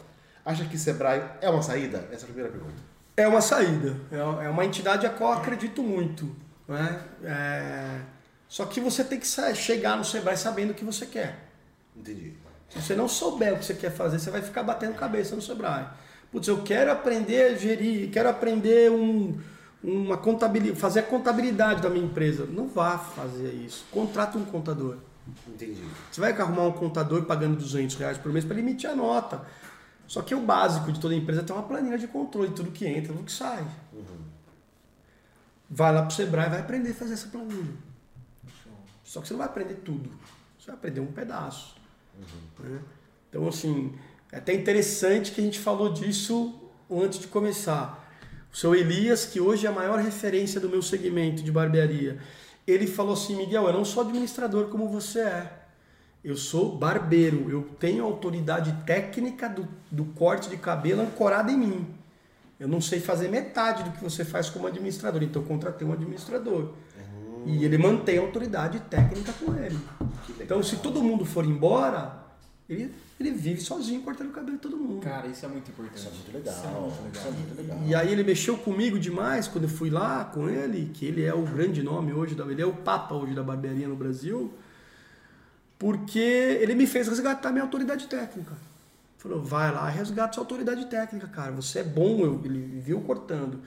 Acha que Sebrae é uma saída? Essa é a primeira pergunta. É uma saída. É uma entidade a qual eu acredito muito. Né? É... Só que você tem que chegar no Sebrae sabendo o que você quer. Entendi. Se você não souber o que você quer fazer, você vai ficar batendo cabeça no Sebrae. Putz, eu quero aprender a gerir, quero aprender um, uma contabilidade, fazer a contabilidade da minha empresa. Não vá fazer isso. Contrata um contador. Entendi. Você vai arrumar um contador pagando 200 reais por mês para ele emitir a nota. Só que o básico de toda empresa é ter uma planilha de controle, tudo que entra, tudo que sai. Uhum. Vai lá para o Sebrae e vai aprender a fazer essa planilha. Só que você não vai aprender tudo. Você vai aprender um pedaço. Uhum. Né? Então, assim, é até interessante que a gente falou disso antes de começar. O seu Elias, que hoje é a maior referência do meu segmento de barbearia, ele falou assim: Miguel, eu não sou administrador como você é. Eu sou barbeiro, eu tenho autoridade técnica do, do corte de cabelo ancorada em mim. Eu não sei fazer metade do que você faz como administrador, então eu contratei um administrador. Uhum. E ele mantém a autoridade técnica com ele. Então, se todo mundo for embora, ele ele vive sozinho cortando o cabelo de todo mundo. Cara, isso é muito importante. Isso é muito legal. Isso é muito legal. Isso é muito legal. E aí ele mexeu comigo demais quando eu fui lá com ele, que ele é o grande nome hoje, ele é o papa hoje da barbearia no Brasil, porque ele me fez resgatar minha autoridade técnica. Falou, vai lá, resgata sua autoridade técnica, cara. Você é bom, ele viu cortando.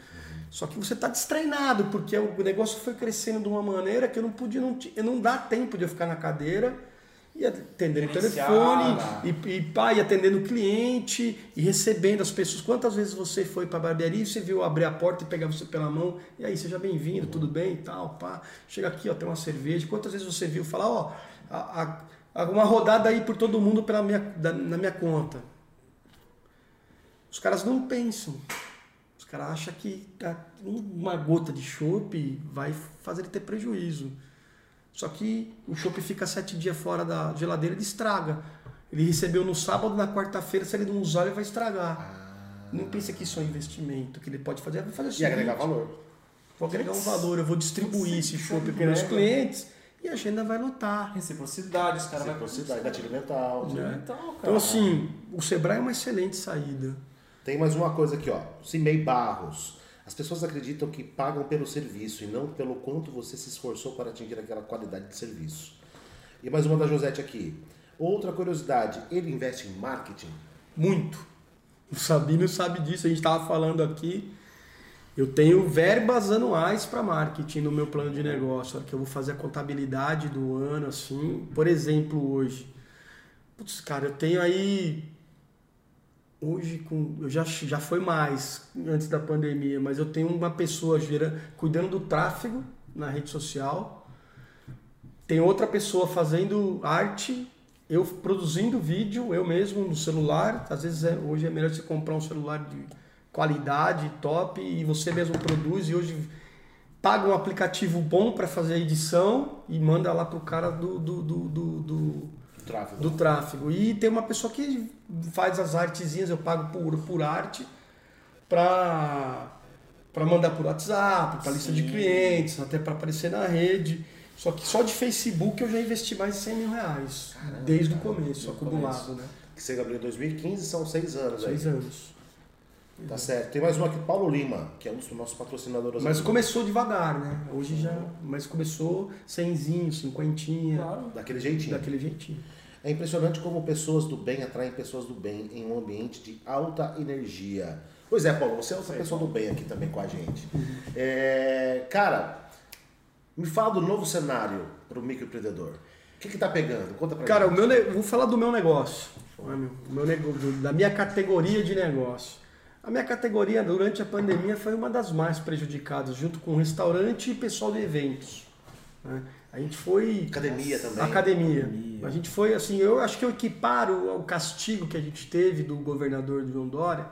Só que você está destreinado, porque o negócio foi crescendo de uma maneira que eu não podia, não, não dá tempo de eu ficar na cadeira e atendendo o telefone, e, e, pá, e atendendo o cliente, e recebendo as pessoas. Quantas vezes você foi para a barbearia e você viu abrir a porta e pegar você pela mão, e aí, seja bem-vindo, tudo bem e tal, pá, chega aqui, ó, tem uma cerveja. Quantas vezes você viu falar, ó, a, a, uma rodada aí por todo mundo pela minha, da, na minha conta? Os caras não pensam. Os caras acham que uma gota de chope vai fazer ele ter prejuízo. Só que o chopp fica sete dias fora da geladeira e estraga. Ele recebeu no sábado, na quarta-feira, se ele não usar, ele vai estragar. Ah. Não pensa que isso é um investimento, que ele pode fazer, vai fazer. E agregar valor. Vou agregar um valor, eu vou distribuir esse chopp para os clientes e a agenda vai lotar. Reciprocidade, os caras vão. Reciprocidade, gatilho mental. Né? mental então, assim, o Sebrae é uma excelente saída. Tem mais uma coisa aqui, ó. Cimei Barros. As pessoas acreditam que pagam pelo serviço e não pelo quanto você se esforçou para atingir aquela qualidade de serviço. E mais uma da Josete aqui. Outra curiosidade, ele investe em marketing? Muito. O Sabino sabe disso, a gente estava falando aqui. Eu tenho verbas anuais para marketing no meu plano de negócio, que eu vou fazer a contabilidade do ano, assim. Por exemplo, hoje. Putz, cara, eu tenho aí hoje com eu já já foi mais antes da pandemia, mas eu tenho uma pessoa cuidando do tráfego na rede social. Tem outra pessoa fazendo arte, eu produzindo vídeo, eu mesmo no celular. Às vezes é, hoje é melhor você comprar um celular de qualidade, top, e você mesmo produz. E hoje paga um aplicativo bom para fazer a edição e manda lá pro cara do, do, do, do tráfego. do tráfego. E tem uma pessoa que faz as artezinhas, eu pago por, por arte para para mandar por WhatsApp, para lista de clientes, até para aparecer na rede. Só que só de Facebook eu já investi mais de 100 mil reais. Caramba, desde o começo, acumulado, começo. né? Que você abriu em 2015, são seis anos seis aí. anos. Tá certo. Tem mais uma aqui, Paulo Lima, que é um dos nossos patrocinadores. Mas aqui. começou devagar, né? Hoje já. Mas começou cenzinho, cinquentinha. Claro. Daquele jeitinho. Daquele jeitinho. É impressionante como pessoas do bem atraem pessoas do bem em um ambiente de alta energia. Pois é, Paulo, você é outra pessoa do bem aqui também com a gente. É, cara, me fala do novo cenário para o microempreendedor. O que está pegando? Conta para Cara, gente. o meu vou falar do meu negócio. Meu negócio, da minha categoria de negócio. A minha categoria durante a pandemia foi uma das mais prejudicadas, junto com restaurante e pessoal de eventos. Né? A gente foi. Academia também. Academia. Academia. A gente foi assim, eu acho que eu equiparo o castigo que a gente teve do governador de João Dória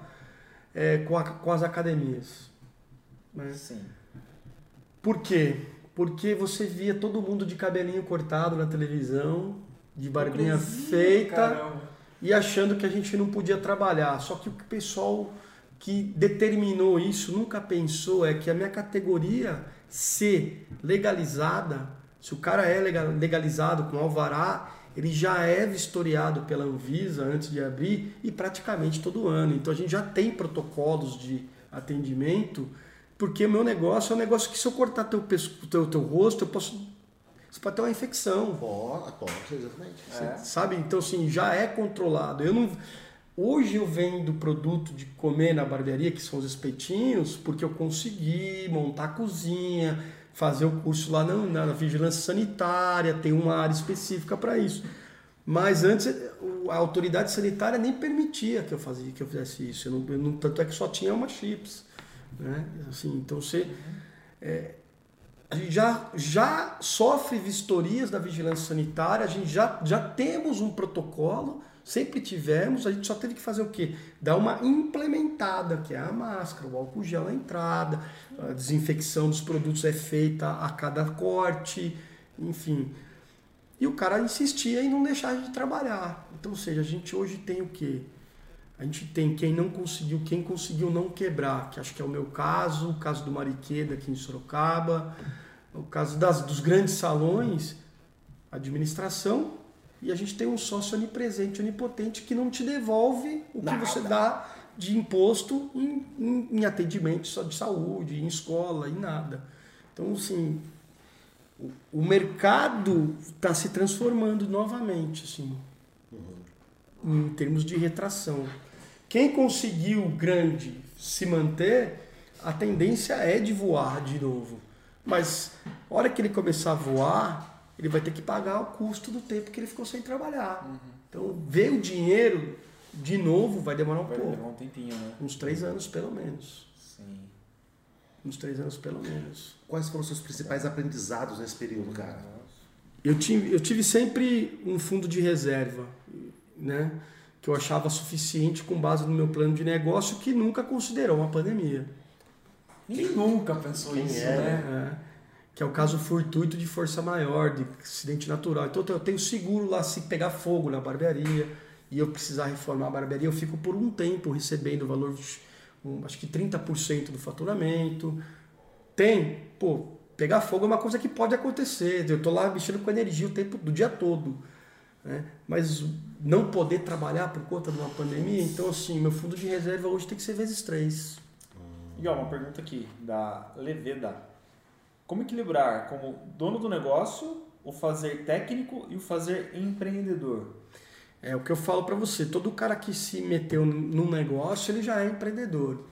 é, com, a, com as academias. Né? Sim. Por quê? Porque você via todo mundo de cabelinho cortado na televisão, de barbinha feita, caramba. e achando que a gente não podia trabalhar. Só que o pessoal que determinou isso, nunca pensou, é que a minha categoria ser legalizada, se o cara é legalizado com alvará, ele já é vistoriado pela Anvisa antes de abrir e praticamente todo ano. Então a gente já tem protocolos de atendimento, porque o meu negócio é um negócio que se eu cortar teu, pesco, teu, teu rosto, eu posso. Você pode ter uma infecção. Pode, pode, exatamente. É. Sabe? Então, assim, já é controlado. Eu não. Hoje eu vendo produto de comer na barbearia, que são os espetinhos, porque eu consegui montar a cozinha, fazer o curso lá na, na vigilância sanitária, tem uma área específica para isso. Mas antes a autoridade sanitária nem permitia que eu fazia, que eu fizesse isso. Eu não, eu não, tanto é que só tinha uma chips, né? Assim, então você é, a gente já, já sofre vistorias da vigilância sanitária, a gente já, já temos um protocolo Sempre tivemos, a gente só teve que fazer o quê? Dar uma implementada, que é a máscara, o álcool gel na entrada, a desinfecção dos produtos é feita a cada corte, enfim. E o cara insistia em não deixar de trabalhar. Então, ou seja, a gente hoje tem o quê? A gente tem quem não conseguiu, quem conseguiu não quebrar, que acho que é o meu caso, o caso do Mariqueda aqui em Sorocaba, o caso das, dos grandes salões, administração e a gente tem um sócio onipresente, onipotente, que não te devolve o que Nada. você dá de imposto em, em, em atendimento só de saúde, em escola, em nada. Então, assim, o, o mercado está se transformando novamente, assim, uhum. em termos de retração. Quem conseguiu grande se manter, a tendência é de voar de novo. Mas, a hora que ele começar a voar, ele vai ter que pagar o custo do tempo que ele ficou sem trabalhar. Uhum. Então, ver o dinheiro de novo vai demorar um vai pouco. Demorar um tempinho, né? Uns três anos, pelo menos. Sim. Uns três anos, pelo menos. Quais foram os seus principais aprendizados nesse período, cara? Eu tive, eu tive sempre um fundo de reserva, né? Que eu achava suficiente com base no meu plano de negócio, que nunca considerou uma pandemia. Ninguém nunca pensou Quem isso, é, né? É que é o caso fortuito de força maior, de acidente natural. Então eu tenho seguro lá se pegar fogo na barbearia e eu precisar reformar a barbearia, eu fico por um tempo recebendo o valor, um, acho que 30% do faturamento. Tem, pô, pegar fogo é uma coisa que pode acontecer. Eu estou lá mexendo com energia o tempo do dia todo. Né? Mas não poder trabalhar por conta de uma pandemia, então assim, meu fundo de reserva hoje tem que ser vezes três. E ó, uma pergunta aqui da Leveda. Como equilibrar como dono do negócio o fazer técnico e o fazer empreendedor? É o que eu falo para você. Todo cara que se meteu num negócio, ele já é empreendedor.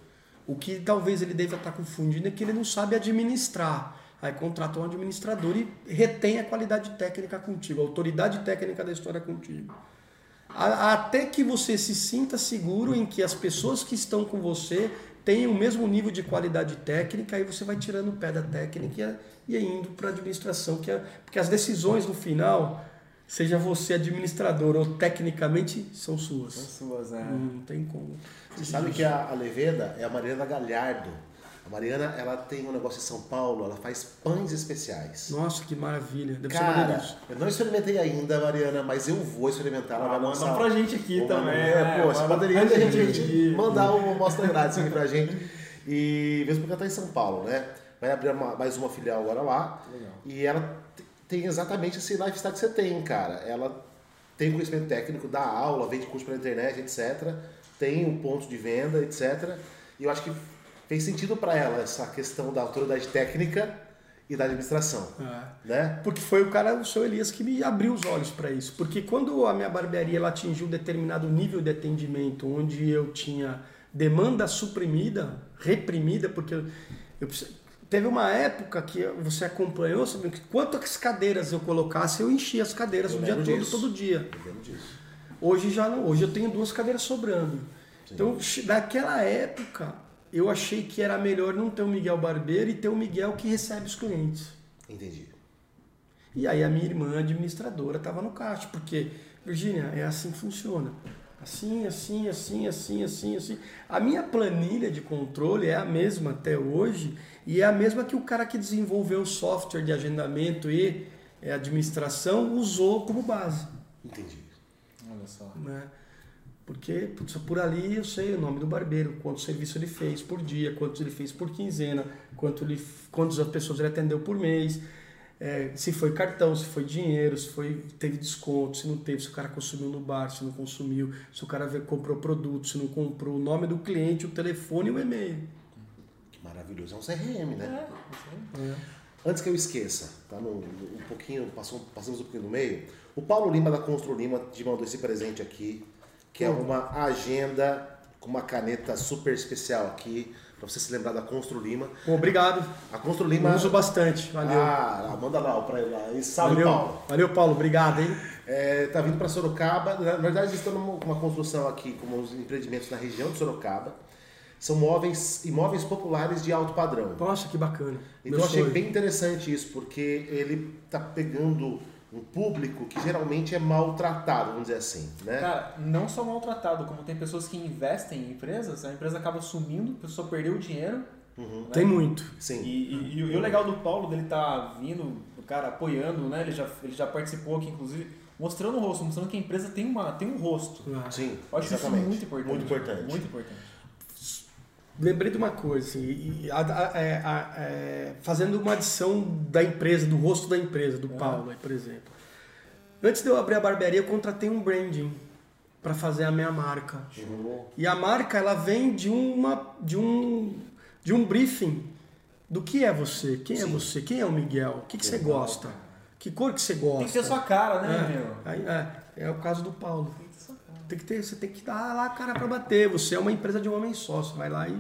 O que talvez ele deva estar confundindo é que ele não sabe administrar. Aí contrata um administrador e retém a qualidade técnica contigo, a autoridade técnica da história contigo. Até que você se sinta seguro em que as pessoas que estão com você tem o mesmo nível de qualidade técnica, aí você vai tirando o pé da técnica e indo para a administração, que é, porque as decisões no final, seja você administrador ou tecnicamente, são suas. São suas, é. Não tem como. Você sabe que a, a Leveda é a Mariana Galhardo. A Mariana, ela tem um negócio em São Paulo, ela faz pães especiais. Nossa, que maravilha. Deve Cara, ser eu não experimentei ainda, Mariana, mas eu vou experimentar. Ela ah, vai lançar... pra gente aqui Pô, também. É, pô, você poderia a gente mandar uma amostra grátis aqui pra gente. E mesmo porque ela tá em São Paulo, né? Vai abrir uma, mais uma filial agora lá. Legal. E ela tem exatamente esse lifestyle que você tem, cara. Ela tem conhecimento técnico, dá aula, vende curso pela internet, etc. Tem um ponto de venda, etc. E eu acho que fez sentido para ela essa questão da autoridade técnica e da administração, é. né? Porque foi o cara, o seu Elias, que me abriu os olhos para isso. Porque quando a minha barbearia ela atingiu um determinado nível de atendimento, onde eu tinha demanda suprimida, reprimida, porque eu, eu teve uma época que você acompanhou, sabe que quantas cadeiras eu colocasse, eu enchia as cadeiras eu o dia todo, todo dia. Hoje já não, hoje eu tenho duas cadeiras sobrando. Sim. Então, naquela época, eu achei que era melhor não ter o Miguel Barbeiro e ter o Miguel que recebe os clientes. Entendi. E aí a minha irmã administradora estava no caixa, porque, Virgínia, é assim que funciona. Assim, assim, assim, assim, assim, assim. A minha planilha de controle é a mesma até hoje e é a mesma que o cara que desenvolveu o software de agendamento e é, administração usou como base. Entendi. Olha só. Né? Porque putz, por ali eu sei o nome do barbeiro, quanto serviço ele fez por dia, quantos ele fez por quinzena, quanto ele, quantas pessoas ele atendeu por mês, é, se foi cartão, se foi dinheiro, se foi teve desconto, se não teve, se o cara consumiu no bar, se não consumiu, se o cara comprou produto, se não comprou, o nome do cliente, o telefone e o e-mail. Que maravilhoso, é um CRM, né? É, é. Antes que eu esqueça, tá no, um pouquinho, passou, passamos um pouquinho no meio. O Paulo Lima da Constru Lima te mandou esse presente aqui, que é uma agenda com uma caneta super especial aqui, para você se lembrar da Constru Lima. Obrigado. A Constru Lima. Eu uso bastante, valeu. Ah, manda lá para ele lá. E salve, valeu, Paulo. Valeu, Paulo, obrigado, hein? É, tá vindo para Sorocaba. Na verdade, eles estão numa construção aqui, como os empreendimentos na região de Sorocaba. São móveis, imóveis populares de alto padrão. Nossa, que bacana. Então eu achei bem interessante isso, porque ele tá pegando um público que geralmente é maltratado, vamos dizer assim, né? Cara, não só maltratado, como tem pessoas que investem em empresas, a empresa acaba sumindo, a pessoa perdeu o dinheiro. Uhum. Né? Tem muito. Sim. E, e, e, o legal do Paulo, dele tá vindo, o cara apoiando, né? Ele já, ele já participou aqui, inclusive, mostrando o rosto, mostrando que a empresa tem, uma, tem um rosto. Ah. Sim, Eu acho exatamente. isso muito importante. Muito importante. Muito importante. Lembrei de uma coisa, assim, a, a, a, é, fazendo uma adição da empresa, do rosto da empresa, do é. Paulo, aí, por exemplo. Antes de eu abrir a barbearia, eu contratei um branding para fazer a minha marca. Uhum. E a marca ela vem de uma de um de um briefing do que é você, quem Sim. é você, quem é o Miguel, o que, que você gosta, que cor que você gosta. Tem que ter sua cara, né, é, meu? É, é, o caso do Paulo. Tem que ter, você tem que dar lá a cara para bater. Você é uma empresa de um homem só, você vai lá e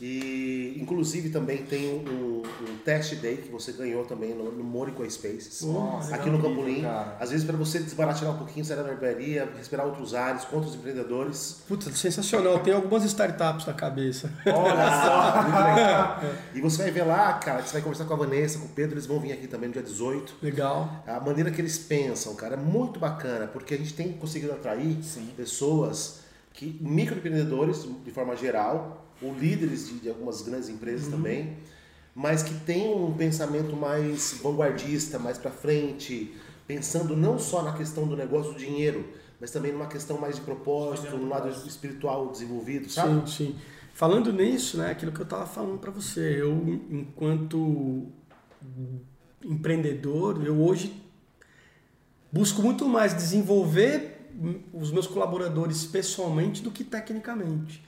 e inclusive também tem um, um, test day que você ganhou também no, no Mônico Spaces, Nossa, aqui no Campolim. Às vezes para você desbaratinar um pouquinho, sair da barbearia, respirar outros ares, com outros empreendedores. Puta, sensacional. Tem algumas startups na cabeça. Olha (laughs) só, muito legal. E você vai ver lá, cara, você vai conversar com a Vanessa, com o Pedro, eles vão vir aqui também no dia 18. Legal. A maneira que eles pensam, cara, é muito bacana, porque a gente tem conseguido atrair Sim. pessoas que microempreendedores de forma geral ou líderes de, de algumas grandes empresas uhum. também, mas que têm um pensamento mais vanguardista, mais para frente, pensando não só na questão do negócio do dinheiro, mas também numa questão mais de propósito, no lado espiritual desenvolvido, sabe? Sim, sim. Falando nisso, né, aquilo que eu estava falando para você, eu enquanto empreendedor, eu hoje busco muito mais desenvolver os meus colaboradores pessoalmente do que tecnicamente.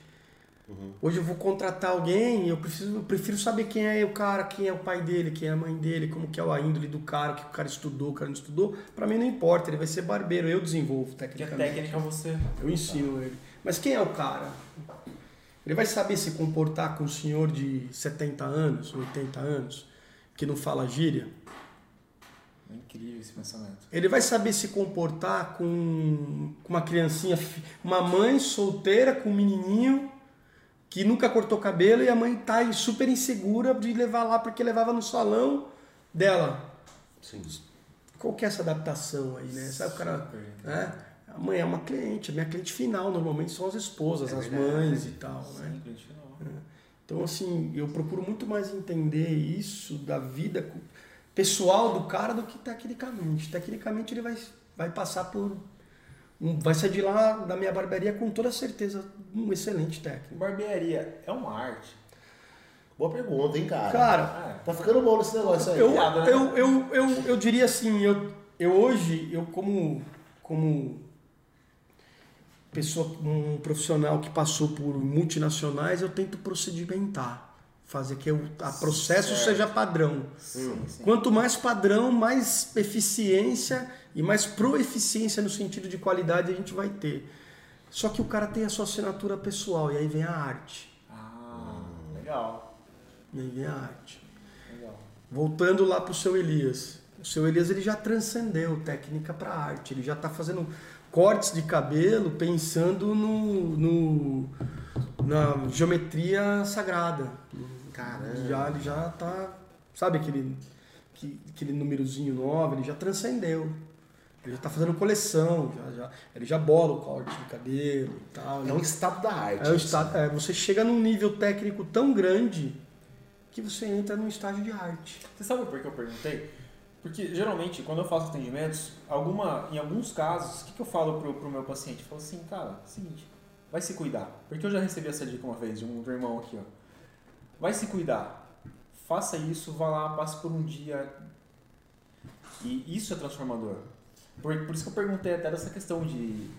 Uhum. Hoje eu vou contratar alguém, eu preciso, eu prefiro saber quem é o cara, quem é o pai dele, quem é a mãe dele, como que é a índole do cara, o que o cara estudou, o cara não estudou. Para mim não importa, ele vai ser barbeiro, eu desenvolvo tecnicamente. Que técnica você. Eu ensino ele. Mas quem é o cara? Ele vai saber se comportar com um senhor de 70 anos, 80 anos, que não fala gíria? É incrível esse pensamento. Ele vai saber se comportar com uma criancinha, uma mãe solteira com um menininho que nunca cortou cabelo e a mãe tá super insegura de levar lá porque levava no salão dela. Sim. Qual que é essa adaptação aí, né? Sabe o cara, né? A mãe é uma cliente, a minha cliente final normalmente são as esposas, é as mães e tal, Sim, né? cliente final. É. Então assim, eu procuro muito mais entender isso da vida pessoal do cara do que tecnicamente. Tecnicamente ele vai, vai passar por vai sair de lá da minha barbearia com toda certeza um excelente técnico. Barbearia é uma arte? Boa pergunta, hein, cara? Cara, tá ficando bom nesse negócio aí. Eu, eu, eu, eu, eu diria assim, eu, eu hoje, eu como, como pessoa, um profissional que passou por multinacionais, eu tento procedimentar. Fazer que o processo certo. seja padrão. Sim, sim. Quanto mais padrão, mais eficiência e mais proeficiência no sentido de qualidade a gente vai ter. Só que o cara tem a sua assinatura pessoal e aí vem a arte. Ah, legal. E aí vem a arte. Legal. Voltando lá para o seu Elias. O seu Elias ele já transcendeu técnica para arte. Ele já está fazendo cortes de cabelo pensando no, no, na geometria sagrada. Caramba. Já, ele já está. Sabe aquele, aquele númerozinho 9? Ele já transcendeu. Ele já está fazendo coleção, já, já, ele já bola o corte de cabelo e tal. É um estado da arte. É um estado, é, você chega num nível técnico tão grande que você entra num estágio de arte. Você sabe por que eu perguntei? Porque geralmente, quando eu faço atendimentos, alguma, em alguns casos, o que, que eu falo pro, pro meu paciente? Eu falo assim, cara, seguinte, vai se cuidar. Porque eu já recebi essa dica uma vez de um do irmão aqui, ó. Vai se cuidar. Faça isso, vá lá, passe por um dia. E isso é transformador. Por, por isso que eu perguntei até dessa questão de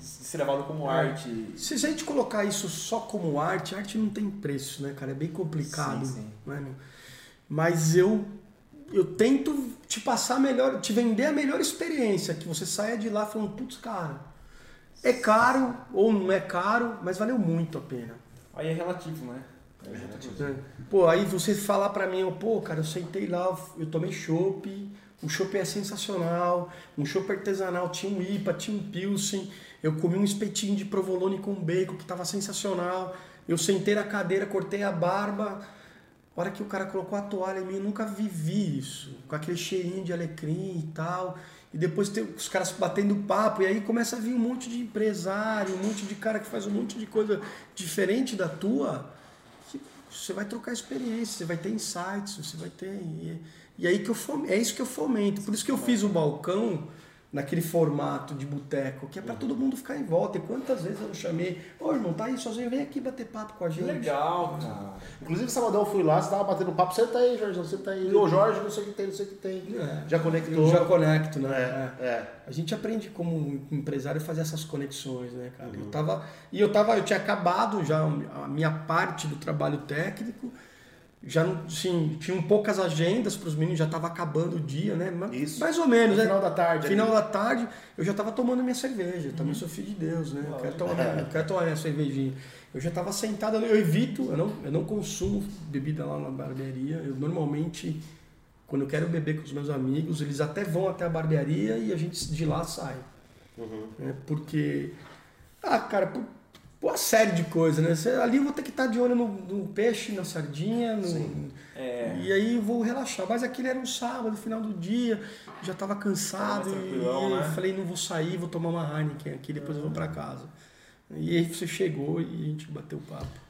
ser levado como É. arte. Se a gente colocar isso só como arte, arte não tem preço, né, cara? É bem complicado. Sim, sim. Né? Mas eu, eu tento te passar melhor, te vender a melhor experiência, que você saia de lá falando, putz, cara, é caro ou não é caro, mas valeu muito a pena. Aí é relativo, né? É relativo. né? Pô, aí você falar pra mim, pô, cara, eu sentei lá, eu tomei chopp, o chopp é sensacional, um chopp artesanal, tinha um IPA, tinha um Pilsen, eu comi um espetinho de provolone com bacon que tava sensacional, eu sentei na cadeira, cortei a barba, a hora que o cara colocou a toalha em mim, eu nunca vivi isso, com aquele cheirinho de alecrim e tal, e depois tem os caras batendo papo, e aí começa a vir um monte de empresário, um monte de cara que faz um monte de coisa diferente da tua, você vai trocar experiência, você vai ter insights, você vai ter. E, aí que eu fom- é isso que eu fomento. Por isso que eu fiz o balcão naquele formato de boteco, que é para todo mundo ficar em volta. E quantas vezes eu não chamei, ô irmão, tá aí sozinho, vem aqui bater papo com a Que gente. legal, cara. Inclusive, sabadão eu fui lá, você tava batendo papo, senta aí, Jorge, senta aí. Ô, Jorge, não sei o que tem, não sei o que tem. É. Já conectou. Eu já conecto, né? É, É. é. A gente aprende como empresário fazer essas conexões, né, cara? Uhum. Eu tava e eu tava, eu tinha acabado já a minha parte do trabalho técnico, já não, sim, tinham poucas agendas para os meninos, já tava acabando o dia, né? Isso. Mais ou menos, No né? final da tarde. Final ali. da tarde, eu já tava tomando minha cerveja. Eu também sou filho de Deus, né? Eu quero tomar, eu quero tomar minha cervejinha. Eu já tava sentado, ali, eu evito, eu não, eu não consumo bebida lá na barbearia. Eu normalmente, quando eu quero beber com os meus amigos, eles até vão até a barbearia e a gente de lá sai. Uhum. né? Porque, ah, cara, por uma série de coisas, né? Você- ali eu vou ter que estar de olho no, no peixe, na sardinha, no. É. e aí eu vou relaxar. Mas aquele era um sábado, final do dia, já estava cansado e né? falei, não vou sair, vou tomar uma Heineken aqui, depois eu vou para casa. E aí você chegou e a gente bateu papo.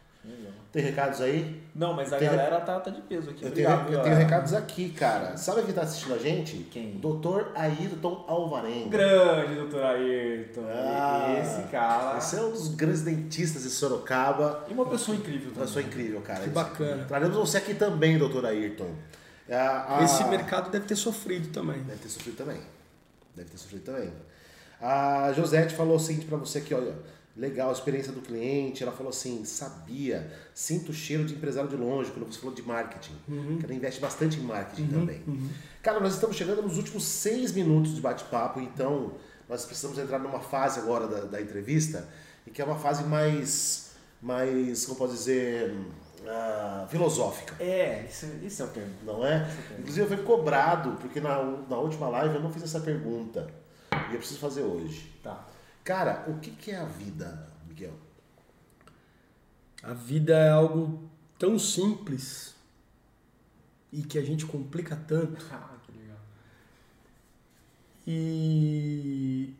Tem recados aí? Não, mas a Tem- galera tá, tá de peso aqui. Eu tenho, Obrigado, eu tenho recados aqui, cara. Sabe quem tá assistindo a gente? Quem? Doutor Ayrton Alvarenga. Grande, doutor Ayrton. Ah, Esse cara. Esse é um dos grandes dentistas de Sorocaba. E uma pessoa incrível Uma também. pessoa incrível, cara. Que bacana. Traremos você aqui também, doutor Ayrton. É, a- Esse mercado deve ter sofrido também. Deve ter sofrido também. Deve ter sofrido também. A Josete falou o seguinte pra você aqui, olha. Legal, a experiência do cliente. Ela falou assim: sabia, sinto o cheiro de empresário de longe, quando você falou de marketing. Que ela investe bastante em marketing também. Cara, nós estamos chegando nos últimos seis minutos de bate-papo, então nós precisamos entrar numa fase agora da, da entrevista, e que é uma fase mais, mais como posso dizer, ah, filosófica. É, esse, esse é o termo. Não é? Inclusive eu fui cobrado, porque na, na última live eu não fiz essa pergunta. E eu preciso fazer hoje. Tá. Cara, o que, que é a vida, Miguel? A vida é algo tão simples e que a gente complica tanto. Ah, que legal. E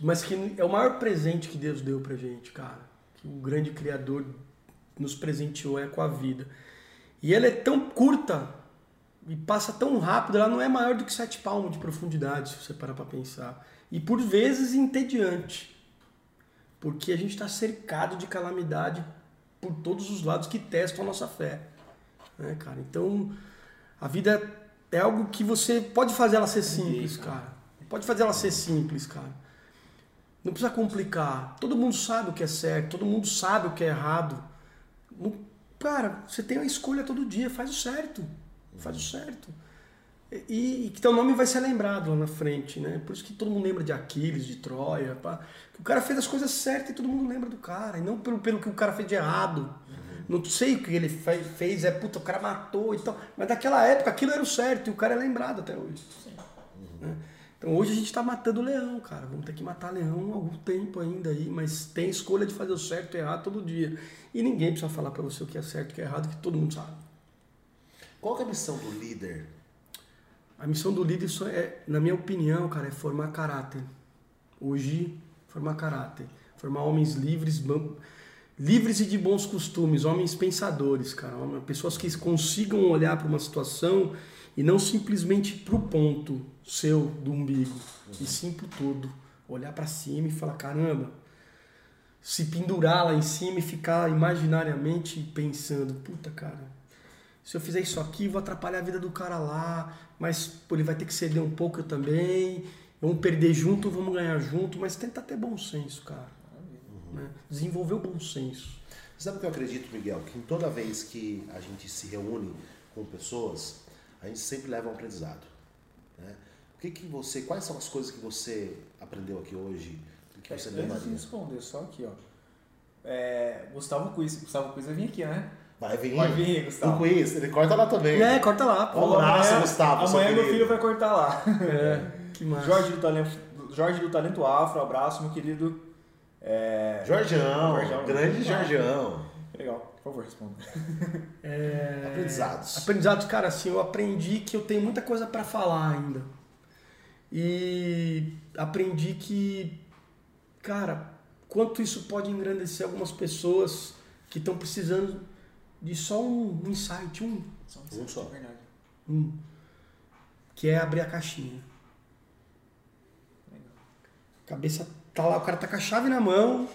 mas que é o maior presente que Deus deu pra gente, cara. Que o grande criador nos presenteou é com a vida. E ela é tão curta e passa tão rápido, ela não é maior do que sete palmos de profundidade, se você parar pra pensar. E por vezes entediante. Porque a gente está cercado de calamidade por todos os lados que testam a nossa fé. Né, cara? Então, a vida é algo que você pode fazer ela ser simples, cara. Pode fazer ela ser simples, cara. Não precisa complicar. Todo mundo sabe o que é certo, todo mundo sabe o que é errado. Não- cara, você tem a escolha todo dia, faz o certo. Faz o certo. E, e que teu nome vai ser lembrado lá na frente, né? Por isso que todo mundo lembra de Aquiles, de Troia. Pá. O cara fez as coisas certas e todo mundo lembra do cara. E não pelo, pelo que o cara fez de errado. Não sei o que ele fe- fez, é puta, o cara matou e tal. Mas naquela época aquilo era o certo e o cara é lembrado até hoje. Né? Então hoje a gente está matando o leão, cara. Vamos ter que matar leão há algum tempo ainda aí, mas tem escolha de fazer o certo e o errado todo dia. E ninguém precisa falar para você o que é certo e o que é errado, que todo mundo sabe. Qual que é a missão do líder? A missão do líder, é, na minha opinião, cara, é formar caráter. Hoje, formar caráter. Formar homens livres, livres e de bons costumes, homens pensadores, cara, pessoas que consigam olhar para uma situação e não simplesmente para o ponto seu do umbigo, e sim para tudo. Olhar para cima e falar: caramba, se pendurar lá em cima e ficar imaginariamente pensando: puta, cara, se eu fizer isso aqui, vou atrapalhar a vida do cara lá, mas pô, ele vai ter que ceder um pouco eu também. Vamos perder junto, vamos ganhar junto, mas tenta ter bom senso, cara. Uhum. Né? Desenvolver o bom senso. Sabe o que eu acredito, Miguel? Que toda vez que a gente se reúne com pessoas, a gente sempre leva um aprendizado. Né? O que, que você, quais são as coisas que você aprendeu aqui hoje? Que você é, antes de responder, só aqui, ó. É, Gustavo Quiz, Gustavo Quiz vai vir aqui, né? Vai vir. Vai vir, Gustavo. O quiz, ele corta lá também. É, corta lá. Pô. Um abraço, Gustavo. Amanhã meu filho vai cortar lá. (laughs) É, que massa. Jorge do Talento, Jorge do Talento Afro, abraço, meu querido. É... Jorgeão, Jorgeão, grande Jorgeão. Legal, por favor, responda. (laughs) É... Aprendizados. Aprendizados, cara, assim, eu aprendi que eu tenho muita coisa para falar ainda. E aprendi que, cara, quanto isso pode engrandecer algumas pessoas que estão precisando de só um, um insight, um. Só um, um só. É verdade. Um. Que é abrir a caixinha. Legal. Cabeça tá lá, o cara tá com a chave na mão.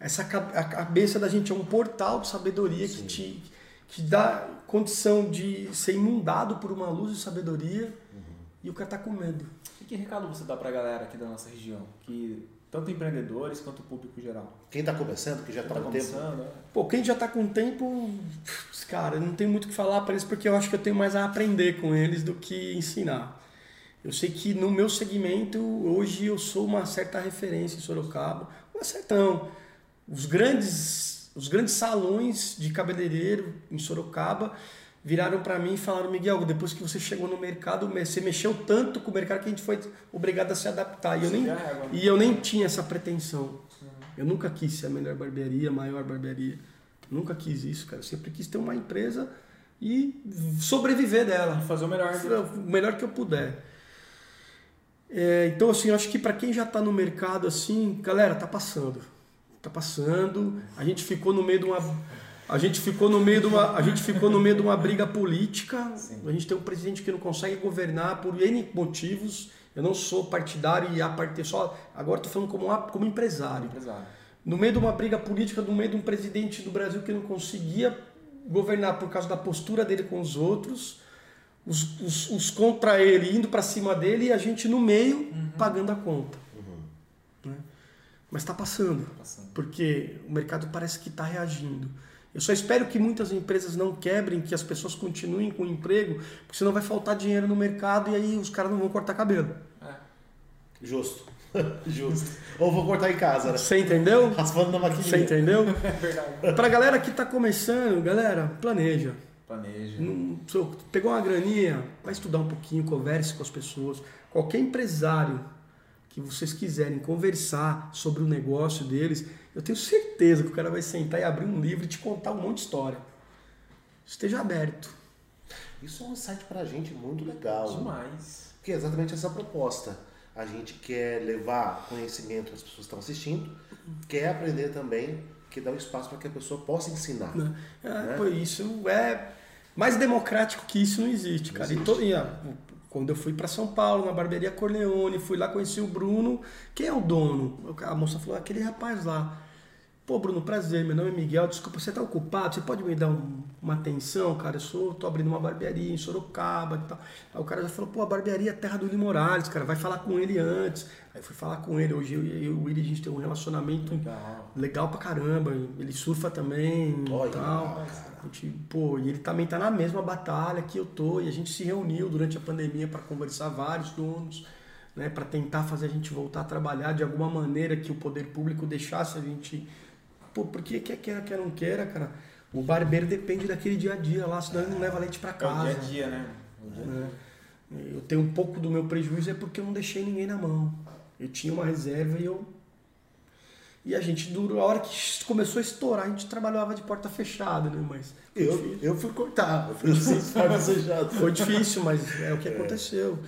Essa a cabeça da gente é um portal de sabedoria Sim. que te que dá condição de ser inundado por uma luz de sabedoria uhum. e o cara tá com medo. E que recado você dá pra galera aqui da nossa região? Que tanto empreendedores quanto o público geral. Quem está começando, que já está tá com tempo. É. Pô, quem já está com tempo, cara, não tem muito o que falar para eles porque eu acho que eu tenho mais a aprender com eles do que ensinar. Eu sei que no meu segmento, hoje eu sou uma certa referência em Sorocaba. Não é certão. Os grandes, os grandes salões de cabeleireiro em Sorocaba viraram para mim e falaram: Miguel, depois que você chegou no mercado, você mexeu tanto com o mercado que a gente foi obrigado a se adaptar. E eu nem, e eu nem tinha essa pretensão. Eu nunca quis ser a melhor barbearia, a maior barbearia. Nunca quis isso, cara. Eu sempre quis ter uma empresa e sobreviver dela. Fazer o melhor. O melhor que eu puder. É, então, assim, eu acho que para quem já está no mercado, assim, galera, tá passando. Tá passando. A gente ficou no meio de uma. A gente ficou no meio de uma, a gente ficou no meio de uma briga política. Sim. A gente tem um presidente que não consegue governar por N motivos. Eu não sou partidário e a parte só. Agora estou falando como, como empresário. empresário. No meio de uma briga política, no meio de um presidente do Brasil que não conseguia governar por causa da postura dele com os outros os, os, os contra ele indo para cima dele e a gente no meio uhum. pagando a conta. Uhum. Né? Mas está passando, tá passando, porque o mercado parece que está reagindo. Eu só espero que muitas empresas não quebrem, que as pessoas continuem com o emprego, porque senão vai faltar dinheiro no mercado e aí os caras não vão cortar cabelo. É. Justo. (laughs) Justo. Ou vou cortar em casa, né? Você entendeu? Raspando na maquininha. Você entendeu? (laughs) É verdade. Pra galera que está começando, galera, planeja. Planeja. pegou uma graninha, vai estudar um pouquinho, converse com as pessoas. Qualquer empresário que vocês quiserem conversar sobre o negócio deles, eu tenho certeza que o cara vai sentar e abrir um livro e te contar um monte de história. Esteja aberto. Isso é um insight para a gente muito legal. Demais. Porque é exatamente essa proposta. A gente quer levar conhecimento às pessoas que estão assistindo, quer aprender também que dá um espaço para que a pessoa possa ensinar. É, né? Pô, isso é mais democrático que isso não existe, cara. Existe. E, to, e a, quando eu fui para São Paulo, na barbearia Corleone, fui lá conheci o Bruno. Quem é o dono? A moça falou, aquele rapaz lá. Pô, Bruno, prazer, meu nome é Miguel, desculpa, você tá ocupado? Você pode me dar um, uma atenção, cara? Eu sou, tô abrindo uma barbearia em Sorocaba e tal. Aí o cara já falou, pô, a barbearia é terra do Willi Morales, cara, vai falar com ele antes. Aí fui falar com ele, hoje eu e o Willi, a gente tem um relacionamento legal, legal pra caramba, ele surfa também e tal. a gente, pô, e ele também tá na mesma batalha que eu tô, e a gente se reuniu durante a pandemia para conversar vários donos, né, para tentar fazer a gente voltar a trabalhar de alguma maneira que o poder público deixasse a gente Pô, porque quer queira, quer não queira, cara. O barbeiro depende daquele dia a dia lá, senão ele não leva leite para casa. É o dia a dia, né? Dia -dia. É. Eu tenho um pouco do meu prejuízo é porque eu não deixei ninguém na mão. Eu tinha uma reserva e eu. E a gente durou, a hora que começou a estourar, a gente trabalhava de porta fechada, né? Mas. Eu, eu fui cortar, eu fui (laughs) Foi difícil, mas é o que é. aconteceu.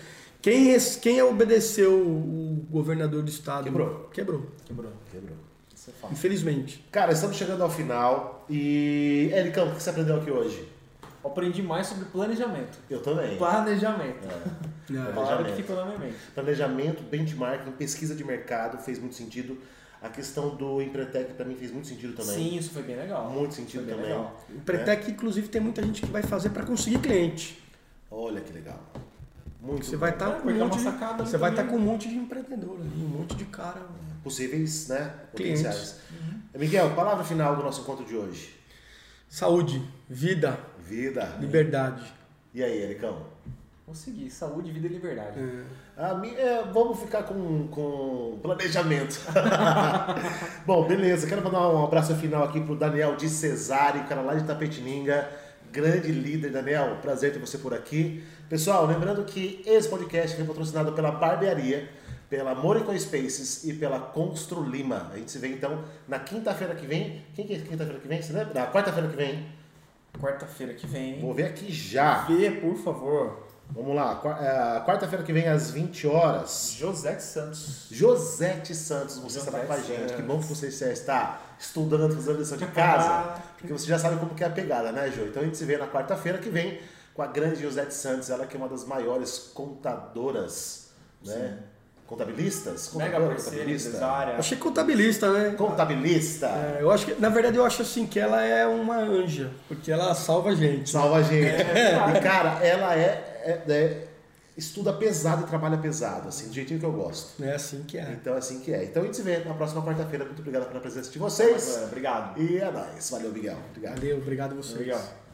Quem, quem obedeceu o governador do estado? Quebrou. Quebrou. Quebrou. Quebrou. Isso é fato. Infelizmente. Cara, estamos chegando ao final. E, Ericão, o que você aprendeu aqui hoje? Eu aprendi mais sobre planejamento. Eu também. Planejamento. É. (laughs) É. A palavra que Planejamento. ficou na minha mente. Planejamento, benchmarking, pesquisa de mercado fez muito sentido. A questão do Empretec para mim fez muito sentido também. Sim, isso foi bem legal. Muito sentido também. legal. O Pretec, inclusive, tem muita gente que vai fazer para conseguir cliente. Olha que legal. Muito Você vai bom. estar É, com um é uma monte de, você vai estar também. com um monte de empreendedor ali, um monte de cara. possíveis, né? Clientes. Potenciais. Miguel, palavra final do nosso encontro de hoje. Saúde, vida, Vida. liberdade. E aí, Ericão? Vou seguir. Saúde, vida e liberdade. É. A mi- é, vamos ficar com, com planejamento. (laughs) Bom, beleza. Quero mandar um abraço final aqui pro Daniel de Cesário, cara lá de Tapetininga. Grande líder, Daniel. Prazer ter você por aqui. Pessoal, lembrando que esse podcast vem patrocinado pela Barbearia, pela Morico Spaces e pela Constru Lima. A gente se vê então na quinta-feira que vem. Quem que é quinta-feira que vem? Você lembra? Na quarta-feira que vem. Quarta-feira que vem. Vou ver aqui já. Vê, por favor. Vamos lá. É, Quarta-feira que vem às 20 horas. José Santos. Josete Santos, você estará com a Josete gente. Que Santos. bom que você já está estudando, fazendo lição de casa. Porque você já sabe como que é a pegada, né, Jô? Então a gente se vê na quarta-feira que vem com a grande Josete Santos, ela que é uma das maiores contadoras, né? Contabilistas? Mega Contadora, parceira, contabilista? Eu achei contabilista, né? Contabilista. É, eu acho que, na verdade, eu acho assim que ela é uma anja, porque ela salva a gente. Salva a gente. E, cara, ela é, é- é- estuda pesado e trabalha pesado, assim, do jeitinho que eu gosto. É assim que é. Então, é assim que é. Então, a gente se vê na próxima quarta-feira. Muito obrigado pela presença de vocês. Obrigado. E é nóis. Valeu, Miguel. Obrigado. Valeu, obrigado a vocês. Obrigado.